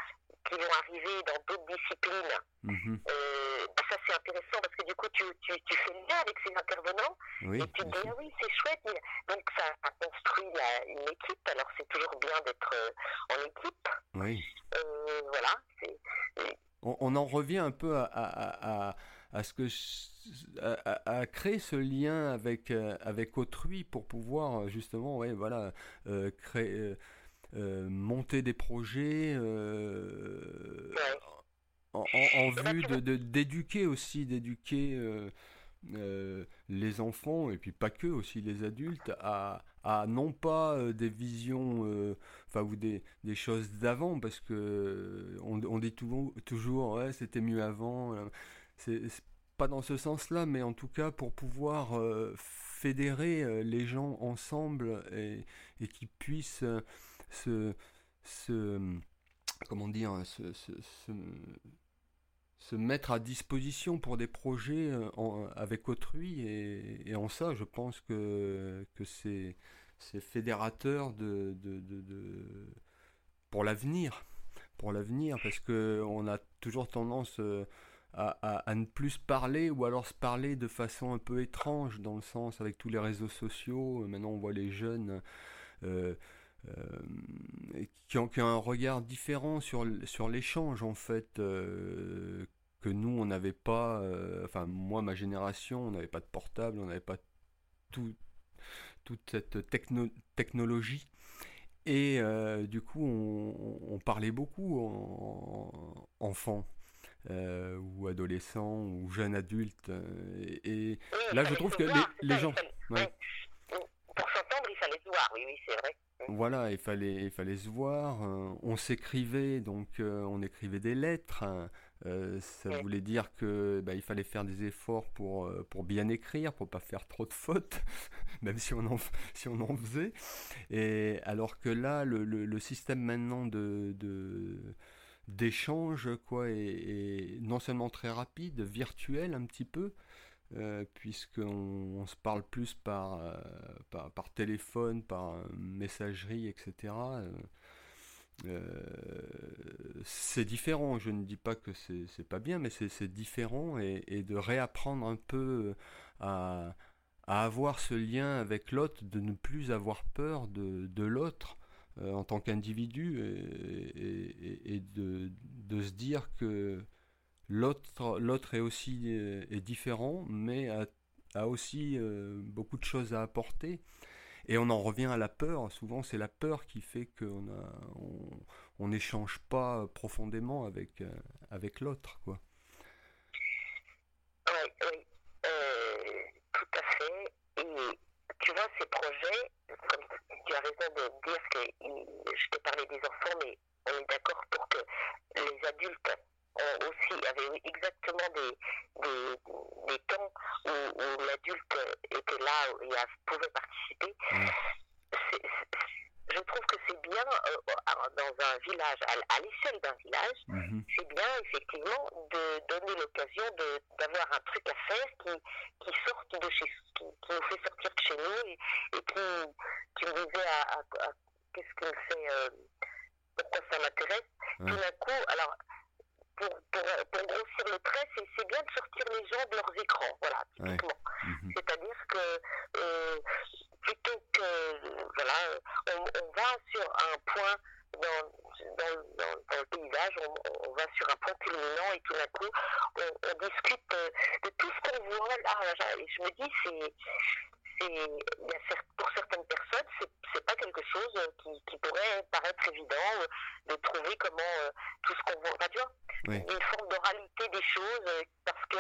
qui vont arriver dans d'autres disciplines, mhm. euh, bah, ça c'est intéressant parce que du coup tu, tu, tu, fais le lien avec ces intervenants et tu te dis ah oui c'est chouette, donc ça, construit une équipe, alors c'est toujours bien d'être euh, en équipe. Oui. Euh, voilà. On, on, en revient un peu à, à, à à ce que à, créer ce lien avec euh, avec autrui pour pouvoir euh, justement ouais voilà euh, créer monter des projets en, vue de d'éduquer aussi, d'éduquer les enfants et puis pas que aussi les adultes à, à non pas des visions ou des, des choses d'avant parce que on, dit toujours ouais c'était mieux avant c'est pas dans ce sens-là mais en tout cas pour pouvoir fédérer les gens ensemble et, et qu'ils puissent se, se comment dire, se, se, mettre à disposition pour des projets euh, avec autrui. Et, en ça, je pense que, que c'est, fédérateur de, de, pour l'avenir. Pour l'avenir, parce qu'on a toujours tendance euh, à, ne plus parler ou alors se parler de façon un peu étrange, dans le sens avec tous les réseaux sociaux. Maintenant, on voit les jeunes. Euh, euh, qui, ont, un regard différent sur, sur l'échange en fait euh, que nous on n'avait pas euh, enfin moi ma génération on n'avait pas de portable on n'avait pas tout, toute cette techno, technologie et du coup on, parlait beaucoup en, enfants ou adolescents ou jeunes adultes et, là je trouve que les, les gens pour s'entendre il fallait se voir oui oui c'est vrai voilà, il fallait, il fallait se voir. Euh, on s'écrivait, donc euh, on écrivait des lettres. Hein. Euh, ça voulait dire que bah, il fallait faire des efforts pour, pour bien écrire, pour pas faire trop de fautes, (laughs) même si on en, si on en faisait. Et alors que là, le, le, système maintenant de, d'échange quoi est, non seulement très rapide, virtuel un petit peu, euh, puisqu'on se parle plus par, euh, par, téléphone, par messagerie, etc. Euh, c'est différent, je ne dis pas que c'est pas bien, mais c'est différent et, de réapprendre un peu à, avoir ce lien avec l'autre, de ne plus avoir peur de l'autre en tant qu'individu et, de, de, se dire que L'autre, est aussi euh, est différent, mais a, aussi euh, beaucoup de choses à apporter. Et on en revient à la peur. Souvent, c'est la peur qui fait qu'on on n'échange pas profondément avec, euh, avec l'autre, quoi. Oui, oui, tout à fait. Et tu vois, ces projets, comme tu as raison de dire que je t'ai parlé des enfants, mais on est d'accord pour que les adultes euh, aussi avait exactement des, des, des temps où, l'adulte était là et pouvait participer. Mm. Je trouve que c'est bien euh, dans un village, à, l'échelle d'un village, mm-hmm. c'est bien effectivement de donner l'occasion d'avoir un truc à faire qui, qui sorte de chez qui, qui, nous fait sortir de chez nous et, et qui, qui me disait à, qu'est-ce que c'est, euh, pourquoi ça m'intéresse. Tout d'un coup, alors pour, pour, pour, grossir le trait, c'est bien de sortir les gens de leurs écrans, voilà, typiquement. Mhm. C'est-à-dire que euh, plutôt que, voilà, on, on, va sur un point dans, dans, dans, dans le paysage, on, on, va sur un point culminant et tout d'un coup, on, on discute de, tout ce qu'on voit là. Et je me dis, c'est pour certaines personnes, c'est pas quelque chose qui, qui, pourrait paraître évident euh, de trouver comment euh, tout ce qu'on voit. tu vois, une forme d'oralité des choses euh, parce que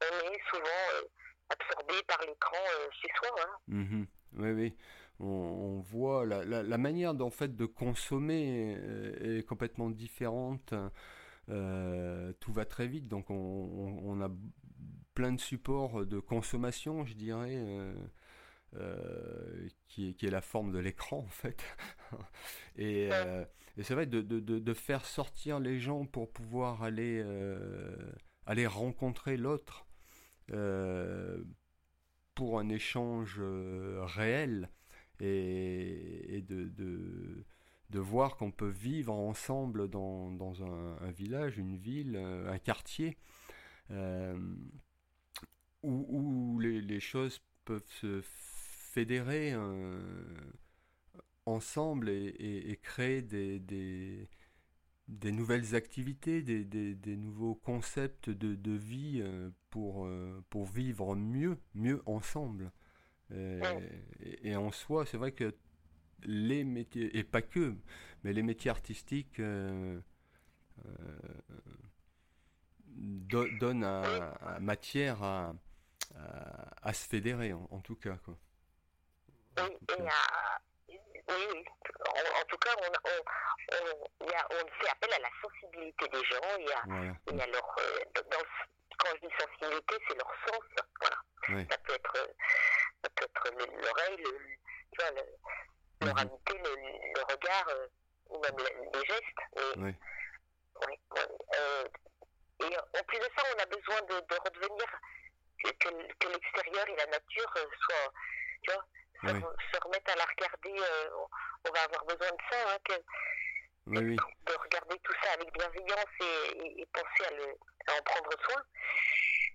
on est souvent absorbé par l'écran chez soi. Hein. Mm-hmm. Oui, oui. On, voit la, la, manière d'en fait de consommer est, complètement différente. tout va très vite, donc on, on, a plein de supports de consommation, je dirais. Euh, qui, est, qui, est, la forme de l'écran en fait. (laughs) et, euh, et c'est vrai de, de, de, faire sortir les gens pour pouvoir aller, euh, aller rencontrer l'autre pour un échange réel et, de, de, voir qu'on peut vivre ensemble dans, dans un, village, une ville, un quartier. où, où les, choses peuvent se fédérer euh, ensemble et, créer des, nouvelles activités, des, des, nouveaux concepts de, de vie euh, pour, euh, pour vivre mieux, mieux ensemble. Et, en soi, c'est vrai que les métiers, et pas que, mais les métiers artistiques donne à, matière à, à, se fédérer, en, tout cas. Quoi. Oui, oui, oui. En, tout cas, on, on, on, fait appel à la sensibilité des gens il y a, il y a leur, dans, quand je dis sensibilité, c'est leur sens. Voilà. Ça peut être, ça peut être l'oreille, le, le, le, le, regard euh, ou même les gestes. Et, oui. Oui, euh, et en plus de ça, on a besoin de, de redevenir que, que l'extérieur et la nature euh, soient, tu vois, se, remettre à la regarder. On va avoir besoin de ça, hein, que, oui, de regarder tout ça avec bienveillance et, et, penser à, le, à, en prendre soin.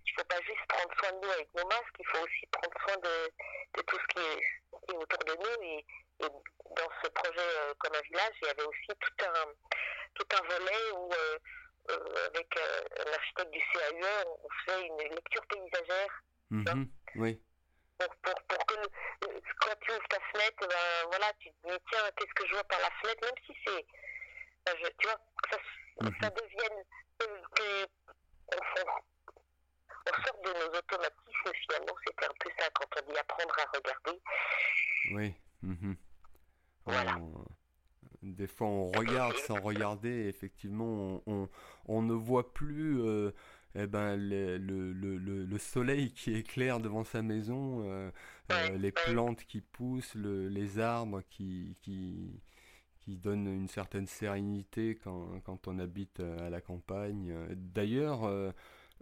Il ne faut pas juste prendre soin de nous avec nos masques, il faut aussi prendre soin de, de tout ce qui est, qui est, autour de nous. Et, et dans ce projet euh, comme un village, il y avait aussi tout un, tout un volet où, euh, euh, avec euh, l'architecte du CAUE, on fait une lecture paysagère. Mm oui. Pour, pour, pour, que quand tu ouvres ta fenêtre, ben, voilà, tu te dis tiens, qu'est-ce que je vois par la fenêtre, même si c'est tu vois, que ça, mhm. ça devienne que, on, sort de nos automatismes finalement, c'était un peu ça quand on dit apprendre à regarder. Oui. Mhm. Voilà. des fois, on regarde sans regarder. Effectivement, on, on, ne voit plus euh, eh ben, le, le, le, le, soleil (laughs) qui éclaire devant sa maison, euh, euh, les plantes qui poussent, les arbres qui, qui, qui donne une certaine sérénité quand, quand, on habite euh, à la campagne. D'ailleurs,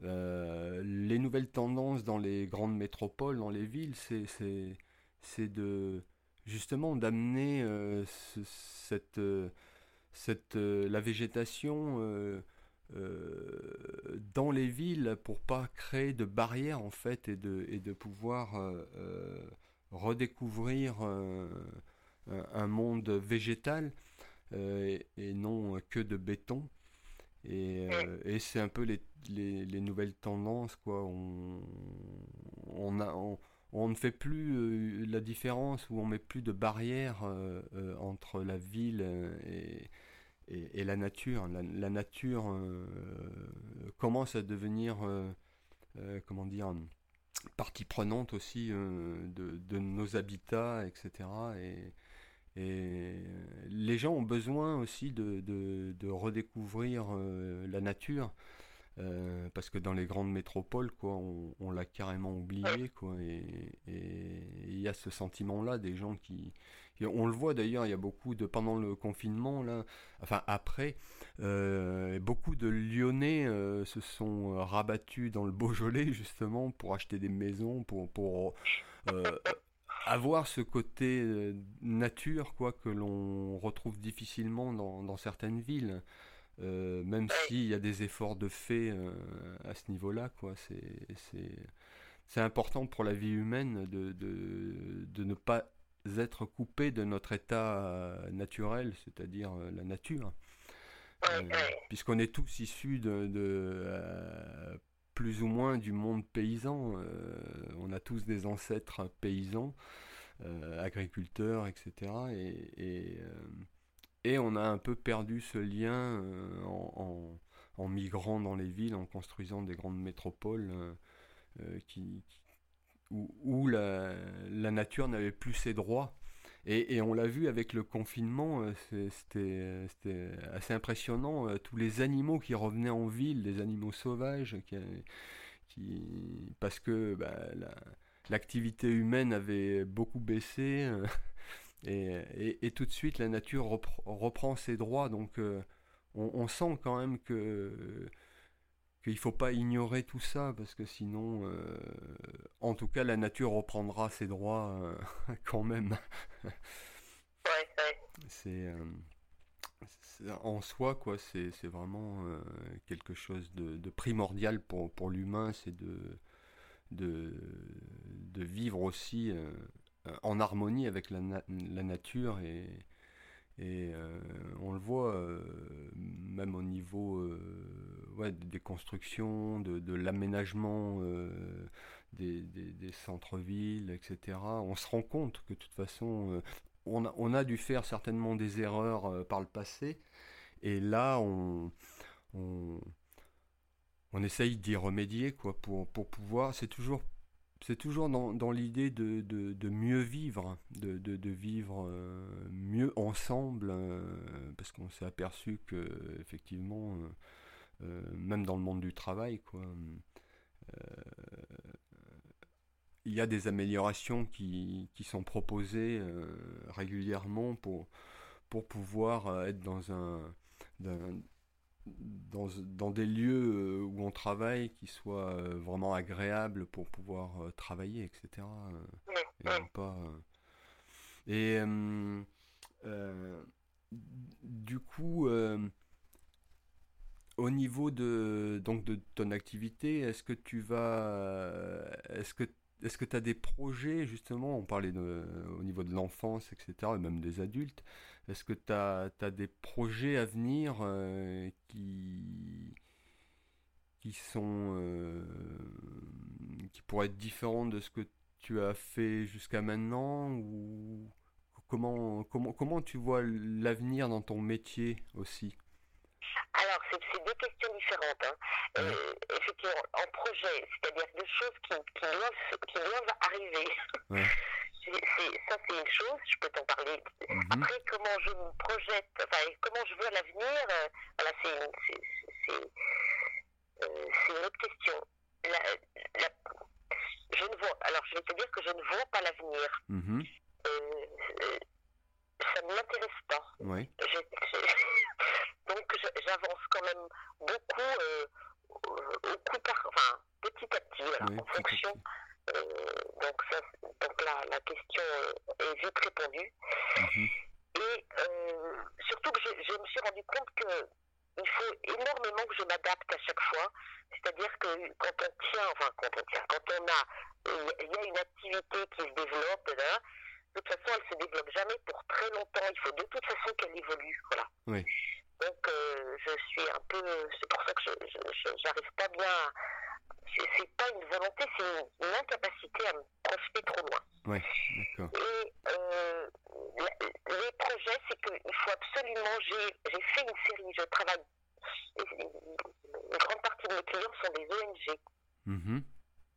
les nouvelles tendances dans les grandes métropoles, dans les villes, c'est de justement d'amener cette, cette, la végétation dans les villes pour pas créer de barrières en fait et de, et de pouvoir redécouvrir un monde végétal euh, et, non que de béton. Et, euh, et c'est un peu les, les, les, nouvelles tendances, quoi. On, on, on, ne fait plus euh, la différence, où on met plus de barrières entre la ville et, et, la nature. La, nature commence à devenir, comment dire, partie prenante aussi de, de, nos habitats, etc. Et, et les gens ont besoin aussi de, de, redécouvrir euh, la nature. Euh, parce que dans les grandes métropoles, quoi, on, l'a carrément oublié, quoi, et il y a ce sentiment-là des gens qui, on le voit d'ailleurs, il y a beaucoup de pendant le confinement là, enfin après, euh, beaucoup de Lyonnais se sont rabattus dans le Beaujolais justement pour acheter des maisons, pour pour avoir ce côté euh, nature quoi que l'on retrouve difficilement dans, dans certaines villes. Euh, même s'il y a des efforts de fait euh, à ce niveau-là, quoi. C'est important pour la vie humaine de, de, de, ne pas être coupé de notre état naturel, c'est-à-dire la nature. Puisqu'on est tous issus de, de plus ou moins du monde paysan. Euh, on a tous des ancêtres paysans, euh, agriculteurs, etc. Et, euh, et, on a un peu perdu ce lien en, migrant dans les villes, en construisant des grandes métropoles qui, où, la, nature n'avait plus ses droits. Et, on l'a vu avec le confinement, euh, c'était assez impressionnant, euh, tous les animaux qui revenaient en ville, des animaux sauvages, parce que bah, l'activité humaine avait beaucoup baissé, euh, et, tout de suite la nature reprend ses droits, donc on, sent quand même que qu'il ne faut pas ignorer tout ça, parce que sinon, euh, en tout cas, la nature reprendra ses droits euh, (laughs) quand même. C'est en soi, quoi, c'est vraiment euh, quelque chose de, primordial pour, pour l'humain, c'est de, de, de, vivre aussi en harmonie avec la, la nature et, et euh, on le voit euh, même au niveau euh, des constructions, de, l'aménagement des, des, centres-villes, etc. On se rend compte que de toute façon, on a, on, a, dû faire certainement des erreurs par le passé. Et là, on, essaye d'y remédier quoi pour, pouvoir c'est toujours c'est toujours dans, l'idée de, mieux vivre, de, de vivre euh, mieux ensemble, euh, parce qu'on s'est aperçu que effectivement, euh, même dans le monde du travail, quoi, il y a des améliorations qui, qui sont proposées régulièrement pour, pour pouvoir être dans un, dans, dans, des lieux euh, où on travaille qui soient euh, vraiment agréables pour pouvoir euh, travailler, etc. Et pas. Et du coup, au niveau de donc de ton activité, est-ce que tu vas, est-ce que est-ce que tu as des projets, justement, on parlait de, au niveau de l'enfance, etc., et même des adultes, est-ce que tu as, des projets à venir euh, qui, qui sont euh, qui pourraient être différents de ce que tu as fait jusqu'à maintenant ou comment, comment, comment tu vois l'avenir dans ton métier aussi? Alors, c'est deux questions différentes. Hein. Euh, effectivement, en projet, c'est-à-dire des choses qui, qui, doivent, qui doivent arriver. (laughs) ça, c'est une chose, je peux t'en parler. Mhm. Après, comment je me projette, enfin, comment je vois l'avenir, euh, voilà, c'est euh, une autre question. je ne vois, alors, je vais te dire que je ne vois pas l'avenir. Mhm. Euh, ça ne m'intéresse pas. Oui. Même beaucoup au coup par, enfin, petit à petit, voilà, en fonction. Euh, donc, ça, donc la, la, question est vite répondue. Mhm. Et euh, surtout que je, je, me suis rendu compte que il faut énormément que je m'adapte à chaque fois. C'est-à-dire que quand on tient, enfin quand on tient, quand on a, il y a une activité qui se développe, là, de toute façon, elle se développe jamais pour très longtemps. Il faut de toute façon qu'elle évolue, voilà. Oui. Donc, euh, je suis un peu, c'est pour ça que je n'arrive pas bien à, c'est pas une volonté, c'est une, incapacité à me projeter trop loin. Ouais, Et euh, les projets, c'est qu'il faut absolument. J'ai fait une série, je travaille. Une grande partie de mes clients sont des ONG. Mm-hmm.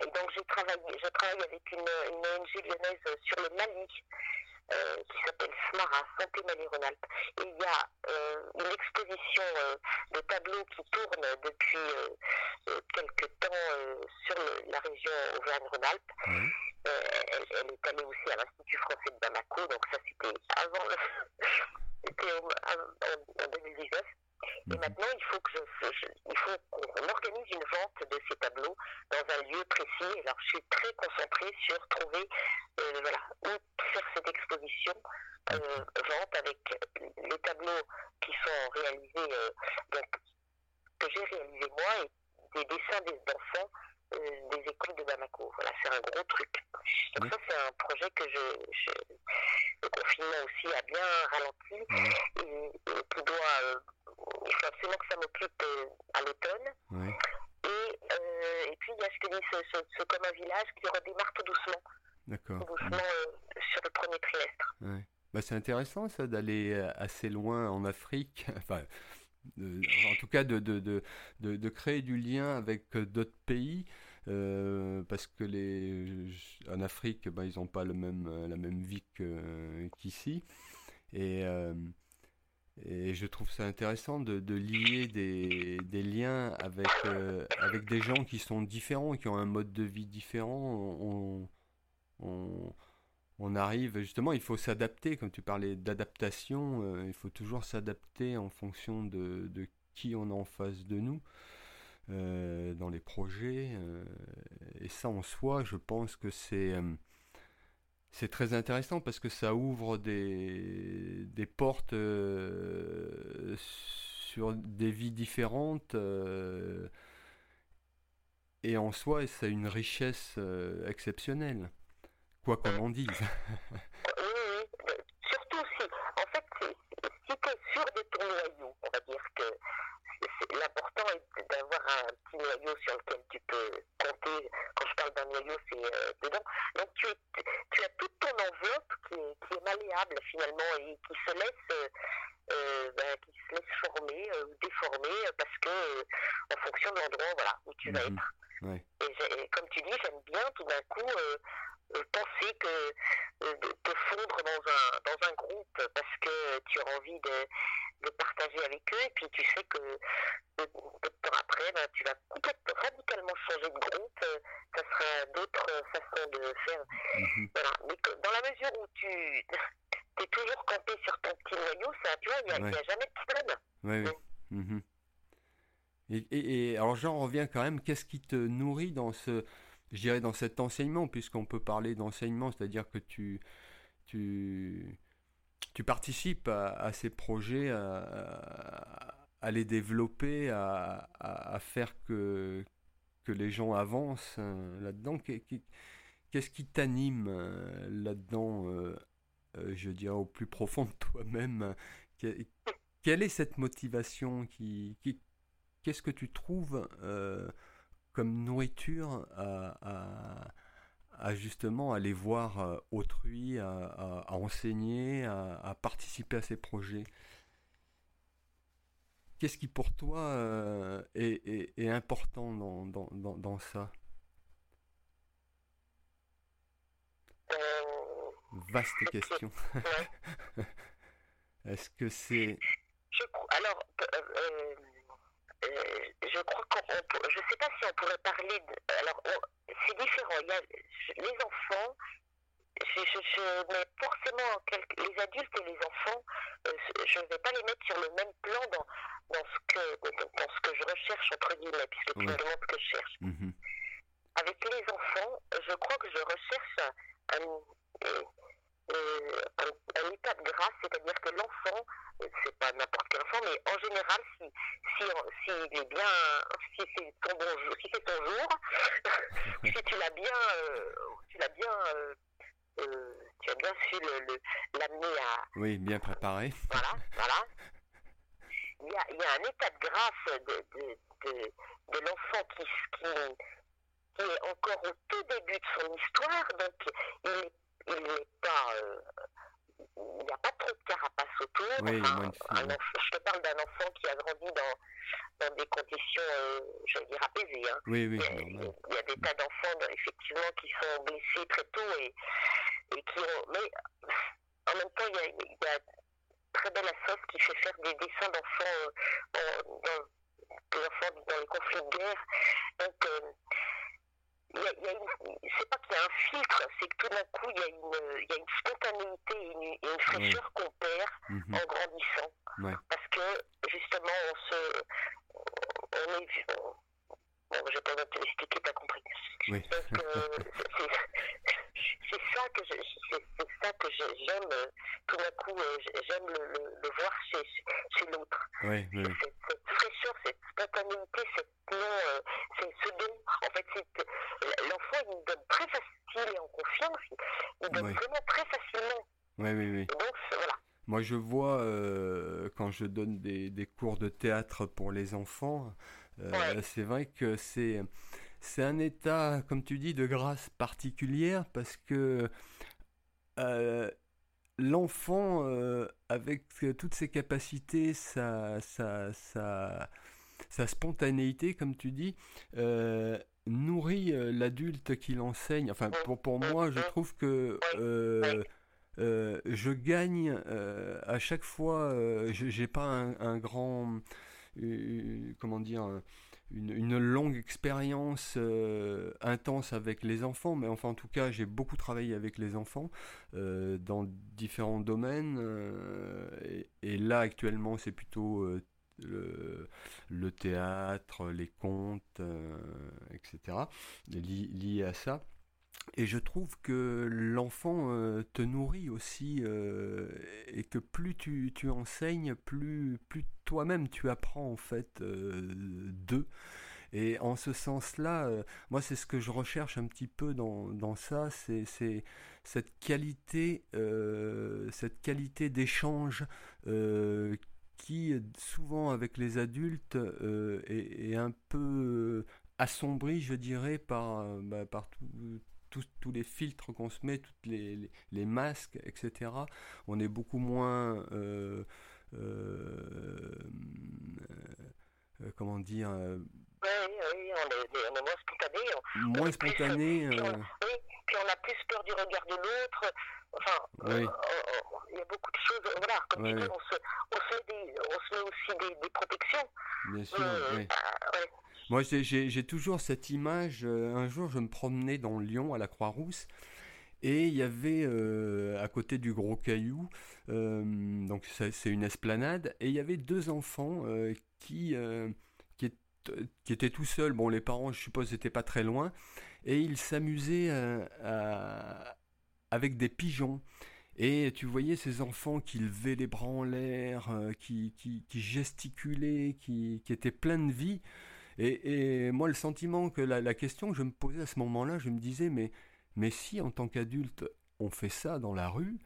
Et donc j'ai travaillé, je travaille avec une, une ONG lyonnaise sur le Mali. Euh, qui s'appelle SMARA, Santé Mali-Rhône-Alpes. Et il y a euh, une exposition euh, de tableaux qui tourne depuis quelques temps sur la région Auvergne-Rhône-Alpes. Elle, elle, est allée aussi à l'Institut français de Bamako, donc ça c'était avant, c'était en 2019. Et mhm. maintenant, il faut que je, il faut qu'on organise une vente de ces tableaux dans un lieu précis. Alors, je suis très concentrée sur trouver, euh, voilà, où faire cette exposition euh, vente avec les tableaux qui sont réalisés, euh, donc que j'ai réalisés moi et des dessins des enfants euh, des écoles de Bamako. Voilà, c'est un gros truc. Donc ça, c'est un projet que je, le confinement aussi a bien ralenti et, qui doit, euh, il faut absolument que ça m'occupe euh, à l'automne. Et, et puis il y a, je te dis, ce, ce, comme un village qui redémarre tout doucement. D'accord. Tout doucement sur le premier trimestre. Bah, c'est intéressant ça d'aller assez loin en Afrique. (laughs) enfin, en tout cas de, de, de, de, créer du lien avec euh, d'autres pays. Euh, parce que les, en Afrique, ben, ils n'ont pas le même, euh, la même vie qu'ici. et, et je trouve ça intéressant de, de lier des, des, liens avec, avec des gens qui sont différents, qui ont un mode de vie différent. On, on, arrive, justement, il faut s'adapter, comme tu parlais d'adaptation, euh, il faut toujours s'adapter en fonction de, qui on a en face de nous euh, dans les projets. Euh, et ça, en soi, je pense que c'est c'est très intéressant parce que ça ouvre des, des portes sur des vies différentes. et en soi, a une richesse exceptionnelle quoi qu'on en dise. oui, oui, surtout si, en fait, si tu es sûr de ton noyau, on va dire que d'avoir un petit noyau sur lequel tu peux compter. Quand je parle d'un noyau, c'est euh, dedans. Donc tu, tu, as toute ton enveloppe qui est, qui est, malléable finalement et qui se laisse, euh, ben, qui se laisse former ou déformer parce que en fonction de l'endroit voilà, où tu vas Mhm. être. Ouais. Et, comme tu dis, j'aime bien tout d'un coup euh, euh, penser que euh, de te fondre dans un, dans un groupe parce que tu as envie de, de partager avec eux et puis tu sais que euh, peu de temps après, ben, tu vas complètement, radicalement changer de groupe, euh, ça sera d'autres euh, façons de faire. Mhm. Voilà. Mais que dans la mesure où tu es toujours campé sur ton petit noyau, ça, tu vois, il n'y a, jamais de problème. Ouais, oui. Mhm. Et, et- et alors j'en reviens quand même, qu'est-ce qui te nourrit dans ce, je dirais dans cet enseignement, puisqu'on peut parler d'enseignement, c'est-à-dire que tu, tu, tu participes à, ces projets, à, les développer, à, faire que, que les gens avancent euh, là-dedans. Qu'est- qu'est- Qu'est-ce qui t'anime euh, là-dedans, euh, euh, je dirais au plus profond de toi-même? Que- quelle est cette motivation qui, qu'est-ce que tu trouves comme nourriture à, à- à justement aller voir euh, autrui, à, enseigner, à, participer à ces projets. Qu'est-ce qui pour toi euh, est, est- est important dans, dans- dans- dans ça? Euh, Vaste question. (laughs) Est-ce que c'est... Alors, je crois qu'on, je sais pas si on pourrait parler de, alors, on- c'est différent. Il y a je- les enfants, je, je, je mets forcément les adultes et les enfants, euh, je ne vais pas les mettre sur le même plan dans, dans ce que, dans ce que je recherche entre guillemets, puisque tu me Ouais. demandes ce que je cherche. Mhm. Avec les enfants, je crois que je recherche un, un- un état de grâce, c'est-à-dire que l'enfant, euh, c'est pas n'importe quel enfant, mais en général, si, si, s'il est bien, si c'est ton bon jour, si c'est ton jour, (laughs) si tu l'as bien, euh, tu l'as bien, euh, euh, tu as bien su l'amener à, Oui, bien préparé. voilà, (laughs) voilà. Il y a, il y a un état de grâce de, de, de, de l'enfant qui, qui, qui est encore au tout début de son histoire, donc il n'est il n'est pas. euh, il n'y a pas trop de carapace autour. Oui, Enfin, moins de enfant- je te parle d'un enfant qui a grandi dans, dans des conditions, euh, j'allais dire, apaisées. Hein. Oui, oui, Il y a- il y a des tas d'enfants, effectivement, qui sont blessés très tôt et, et qui ont. Mais en même temps, il y a, il y a très belle sauce qui fait faire des dessins d'enfants euh, dans, des enfants dans les conflits de guerre. Donc, euh, y a, il y a une- c'est pas qu'il y a un filtre, c'est que tout d'un coup, il y a une, il y a une spontanéité et une, et une fraîcheur qu'on perd Mhm. en grandissant. Ouais. Parce que, justement, on se. On est. on- Bon, j'ai pas te l'expliquer, t'as compris. Oui. Donc, euh, c'est- ça que je- c'est ça que je- j'aime. euh, Tout d'un coup, euh, j'aime le, le- le voir chez, chez l'autre. Oui, oui. Cette, cette fraîcheur, cette spontanéité, cette non, euh, c'est ce don. En fait, l'enfant, il donne très facile et en confiance. Il, donne Oui. vraiment très facilement. Oui, oui, oui. Et donc, voilà. Moi, je vois euh, quand je donne des, des cours de théâtre pour les enfants, Ouais. c'est vrai que c'est c'est un état, comme tu dis, de grâce particulière parce que euh, l'enfant, euh, avec euh, toutes ses capacités, sa, sa, sa, sa spontanéité, comme tu dis, euh, nourrit euh, l'adulte qui l'enseigne. Enfin, pour, pour moi, je trouve que euh, euh, je gagne euh, à chaque fois. Euh, je- j'ai pas un, un grand, euh, comment dire, une, une longue expérience euh, intense avec les enfants, mais enfin en tout cas j'ai beaucoup travaillé avec les enfants euh, dans différents domaines. euh, et, là actuellement c'est plutôt euh, le, théâtre, les contes, euh, etc. li- liés à ça. Et je trouve que l'enfant euh, te nourrit aussi euh, et que plus tu, tu enseignes, plus, plus toi-même tu apprends en fait euh, d'eux. Et en ce sens-là, moi c'est ce que je recherche un petit peu dans, dans ça, c'est cette qualité, cette qualité d'échange qui souvent avec les adultes est, un peu assombrie, je dirais, par, bah, par tout- tous, tous les filtres qu'on se met, toutes les, les, les masques, etc. On est beaucoup moins euh, euh, comment dire oui, oui, on est, on est moins spontané. Moins spontané. Plus, oui, puis on a plus peur du regard de l'autre. Enfin, oui. il y a beaucoup de choses. Voilà, comme tu dis, on se, on, se met des, on se met aussi des, des protections. Bien sûr, oui. Bah, Moi, j'ai toujours cette image. un jour, je me promenais dans Lyon à la Croix-Rousse. Et il y avait à côté du gros caillou, euh, donc c'est une esplanade, et il y avait deux enfants qui, qui était tout seul. Bon, les parents, je suppose, n'étaient pas très loin. Et il s'amusait euh, avec des pigeons. Et tu voyais ces enfants qui levaient les bras en l'air, euh, qui, qui, gesticulaient, qui, qui, étaient pleins de vie. Et, moi, le sentiment que la, question que je me posais à ce moment-là, je me disais, mais, mais si en tant qu'adulte, on fait ça dans la rue,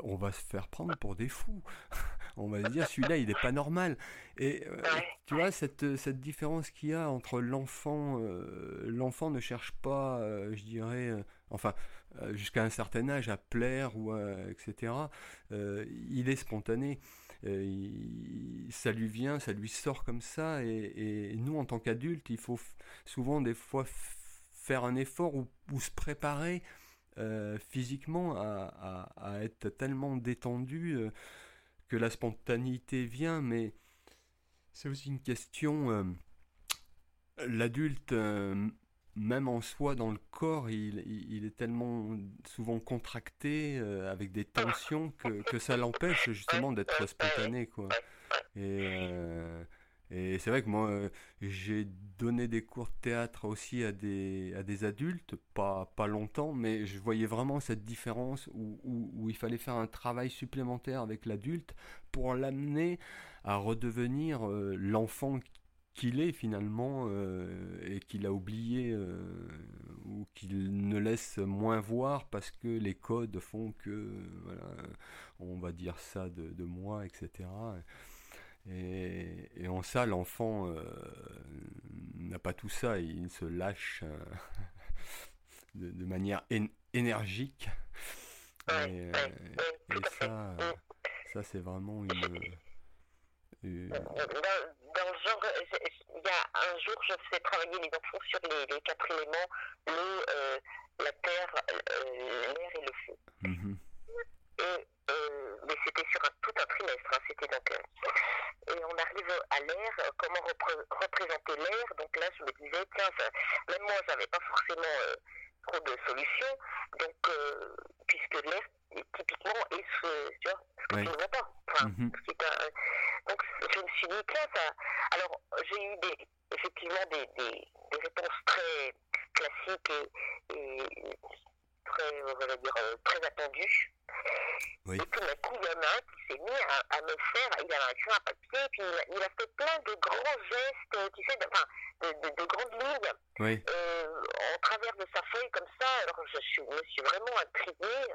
on va se faire prendre pour des fous. (laughs) on va se dire celui-là il n'est pas normal. Et euh, tu vois cette, cette différence qu'il y a entre l'enfant, euh, l'enfant ne cherche pas, euh, je dirais, enfin jusqu'à un certain âge à plaire ou etc. il est spontané. Ça lui vient, ça lui sort comme ça, et, nous en tant qu'adultes, il faut souvent des fois faire un effort ou, se préparer physiquement à, être tellement détendu que la spontanéité vient, mais c'est aussi une question. Euh, l'adulte, euh, même en soi, dans le corps, il, est tellement souvent contracté, euh, avec des tensions, que, ça l'empêche justement d'être spontané. Quoi. Et et c'est vrai que moi, euh, j'ai donné des cours de théâtre aussi à des, adultes, pas, pas longtemps, mais je voyais vraiment cette différence où, où, il fallait faire un travail supplémentaire avec l'adulte pour l'amener à redevenir euh, l'enfant qu'il est finalement euh, et qu'il a oublié ou qu'il ne laisse moins voir parce que les codes font que voilà, on va dire ça de, moi, etc. Et, en ça, l'enfant euh, n'a pas tout ça, il se lâche euh, (laughs) de, manière énergique. Et, ça c'est vraiment une, Dans, le genre, il y a un jour, je faisais travailler les enfants sur les, quatre éléments l'eau, euh, la terre, l'air et le feu. Mm-hmm. Et euh, mais c'était sur un, tout un trimestre, hein, c'était donc. Euh, et on arrive à l'air, euh, comment représenter l'air. Donc là, je me disais, tiens, même moi, j'avais pas forcément trop de solutions. Donc, puisque l'air, typiquement, est ce, tu vois, ce que tu ne vois pas. Enfin, mm donc, je me suis dit, tiens, ça. Alors, j'ai eu des, effectivement des, des, des réponses très classiques et, et très, on va dire, très attendues. Et tout d'un coup, il y en a un qui s'est mis à, me faire, il avait un un papier, puis il a, fait plein de grands gestes, tu sais, de, enfin, de, de, grandes lignes euh, en travers de sa feuille comme ça. Alors je, suis, me suis vraiment intriguée.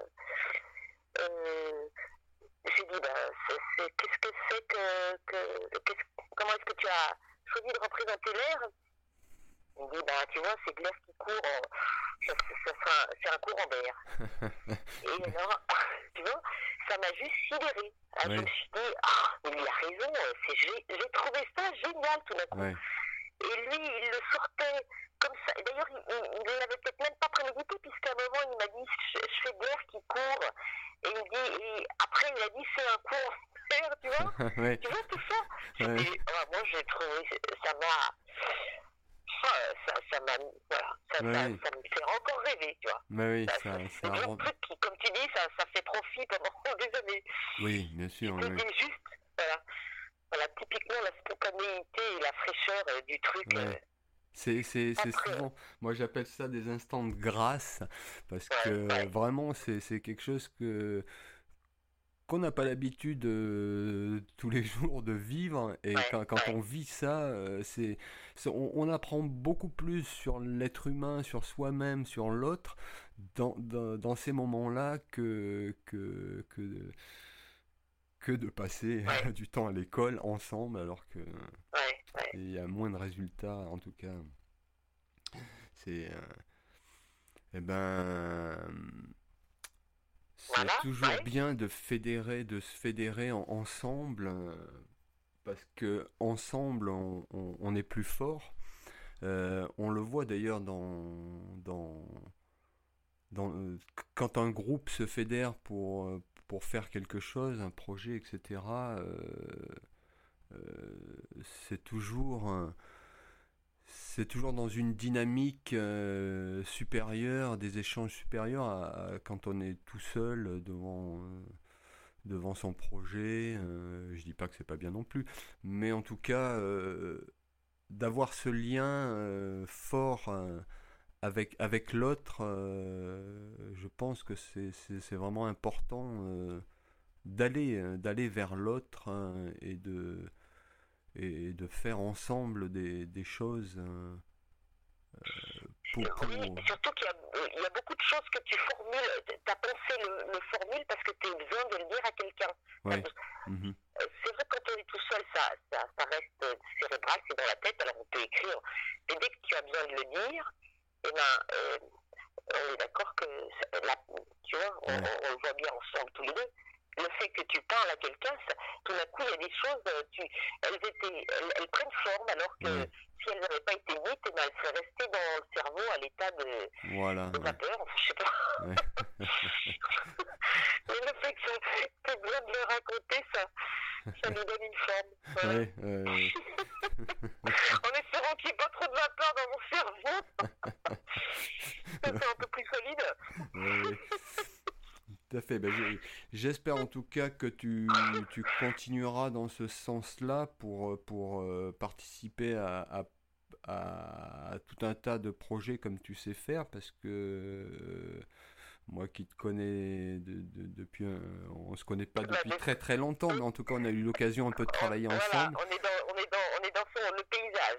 Euh, j'ai dit, ben, qu'est-ce que c'est que, que comment est-ce que tu as choisi de représenter l'air? Il dit, ben, tu vois, c'est de l'air qui court en c'est un courant d'air. (laughs) et alors, (laughs) tu vois, ça m'a juste sidéré. Ah, je me suis dit, ah, il a raison, j'ai trouvé ça génial tout d'un coup. Et lui, il le sortait comme ça. D'ailleurs, il ne l'avait peut-être même pas prémédité, puisqu'à un moment, il m'a dit, je, fais de l'air qui court. Et il dit, et après, il a dit, c'est un d'air, tu vois. (laughs) Tu vois tout ça? Ah, Moi, j'ai trouvé, ça m'a ça, ça, m'a, voilà, ça, ça, ça, me fait encore rêver, tu vois. Mais oui, ça, ça, un truc qui, comme tu dis, ça, ça fait profit pendant (laughs) des années. Oui, bien sûr. Oui. juste, voilà. voilà, typiquement la spontanéité et la fraîcheur euh, du truc. Euh, c'est, c'est, c'est souvent, moi j'appelle ça des instants de grâce, parce que vraiment c'est, c'est quelque chose que qu'on n'a pas l'habitude euh, tous les (laughs) jours de vivre et quand, quand on vit ça, euh, c'est, on, apprend beaucoup plus sur l'être humain, sur soi-même, sur l'autre dans, dans, ces moments-là que, que, que, que de passer (laughs) du temps à l'école ensemble alors que il y a moins de résultats en tout cas. C'est euh, eh ben c'est toujours bien de fédérer, de se fédérer ensemble. Euh, parce que ensemble on, est plus fort. on le voit d'ailleurs dans, dans, dans, quand un groupe se fédère pour, pour faire quelque chose, un projet, etc. c'est toujours c'est toujours dans une dynamique euh, supérieure, des échanges supérieurs à, quand on est tout seul devant, euh, devant son projet. Euh, je dis pas que c'est pas bien non plus, mais en tout cas, d'avoir ce lien fort avec, avec l'autre, je pense que c'est vraiment important d'aller d'aller vers l'autre et de et de faire ensemble des, des choses euh, euh, pour, Oui, surtout qu'il y, y, a beaucoup de choses que tu formules, tu as pensé le, le formule parce que tu as besoin de le dire à quelqu'un. Ouais. Mhm. Euh, c'est vrai que quand on est tout seul, ça, ça, ça reste cérébral, c'est dans la tête, alors on peut écrire. Mais dès que tu as besoin de le dire, eh ben, euh, on est d'accord que, la, tu vois, on, ouais. on, on, le voit bien ensemble tous les deux le fait que tu parles à quelqu'un, tout d'un coup, il y a des choses, euh, tu, elles, étaient, elles, prennent forme, alors que si elles n'avaient pas été dites, eh ben, elles seraient restées dans le cerveau à l'état de, voilà, de vapeur, enfin, je sais pas. Ouais. (laughs) Mais le fait que tu aies besoin de le raconter, ça, ça nous donne une forme. Voilà. Ouais, (laughs) en espérant qu'il n'y ait pas trop de vapeur dans mon cerveau. (laughs) ça fait un peu plus solide. À fait. Ben, J'espère en tout cas que tu, tu continueras dans ce sens-là pour, pour euh, participer à, à, à, tout un tas de projets comme tu sais faire parce que euh, moi qui te connais de, de, depuis un, on se connaît pas depuis très très longtemps mais en tout cas on a eu l'occasion un peu de travailler voilà, ensemble. On est dans, on est dans.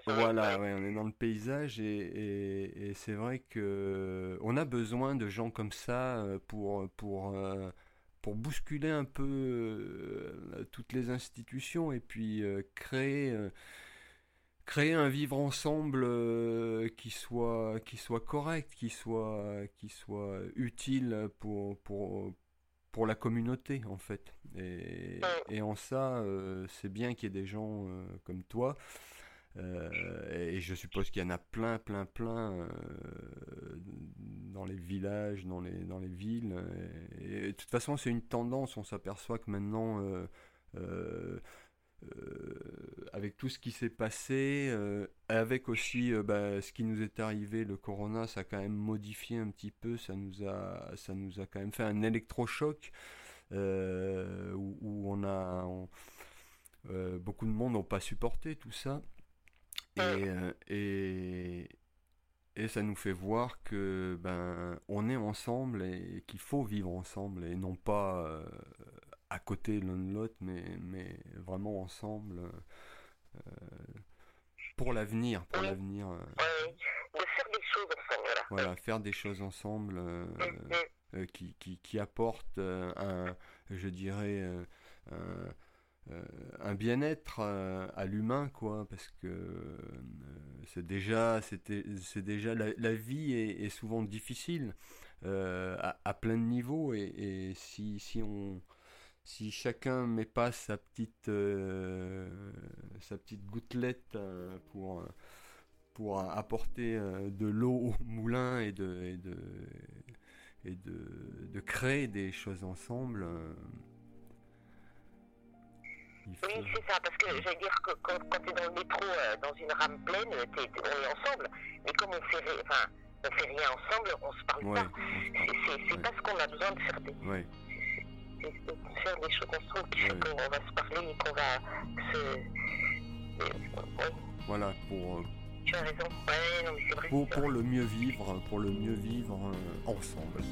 Voilà, ouais, on est dans le paysage et, et, et c'est vrai que on a besoin de gens comme ça euh, pour pour euh, pour bousculer un peu euh, toutes les institutions et puis euh, créer euh, créer un vivre ensemble euh, qui soit qui soit correct, qui soit qui soit utile pour pour pour la communauté en fait. Et, et en ça, euh, c'est bien qu'il y ait des gens euh, comme toi. Et je suppose qu'il y en a plein, plein, plein dans les villages, dans les, dans les villes. De toute façon, c'est une tendance. On s'aperçoit que maintenant, euh, avec tout ce qui s'est passé, euh, avec aussi euh, bah, ce qui nous est arrivé, le corona, ça a quand même modifié un petit peu, ça nous a, ça nous a quand même fait un électrochoc où, où, on a beaucoup de monde n'ont pas supporté tout ça et, et, et ça nous fait voir que ben on est ensemble et qu'il faut vivre ensemble et non pas à côté l'un de l'autre, mais, mais vraiment ensemble euh, pour l'avenir, pour l'avenir. Euh, de faire des choses ensemble. Voilà, voilà faire des choses ensemble euh, euh, qui, qui, qui, apportent un, je dirais, un, un bien-être à l'humain, quoi, parce que c'est déjà, c'est déjà la, vie est, souvent difficile à, à, plein de niveaux, et, et si, si on si chacun met pas sa petite, euh, sa petite gouttelette euh, pour, pour apporter euh, de l'eau au moulin et de, et de, et de, de créer des choses ensemble. Oui, c'est ça, parce que j'allais dire que quand, quand tu es dans le métro, euh, dans une rame pleine, t es, t es, on est ensemble, mais comme on fait, enfin, on fait rien ensemble, on se parle ouais, pas. C'est ouais. pas ce qu'on a besoin de faire. Des... Ouais de faire des choses ensemble qui fait qu'on va se parler et qu'on va se. Voilà, pour. Euh, tu as raison, ouais, non, mais c'est vrai. Pour, pour le mieux vivre, pour le mieux vivre euh, ensemble.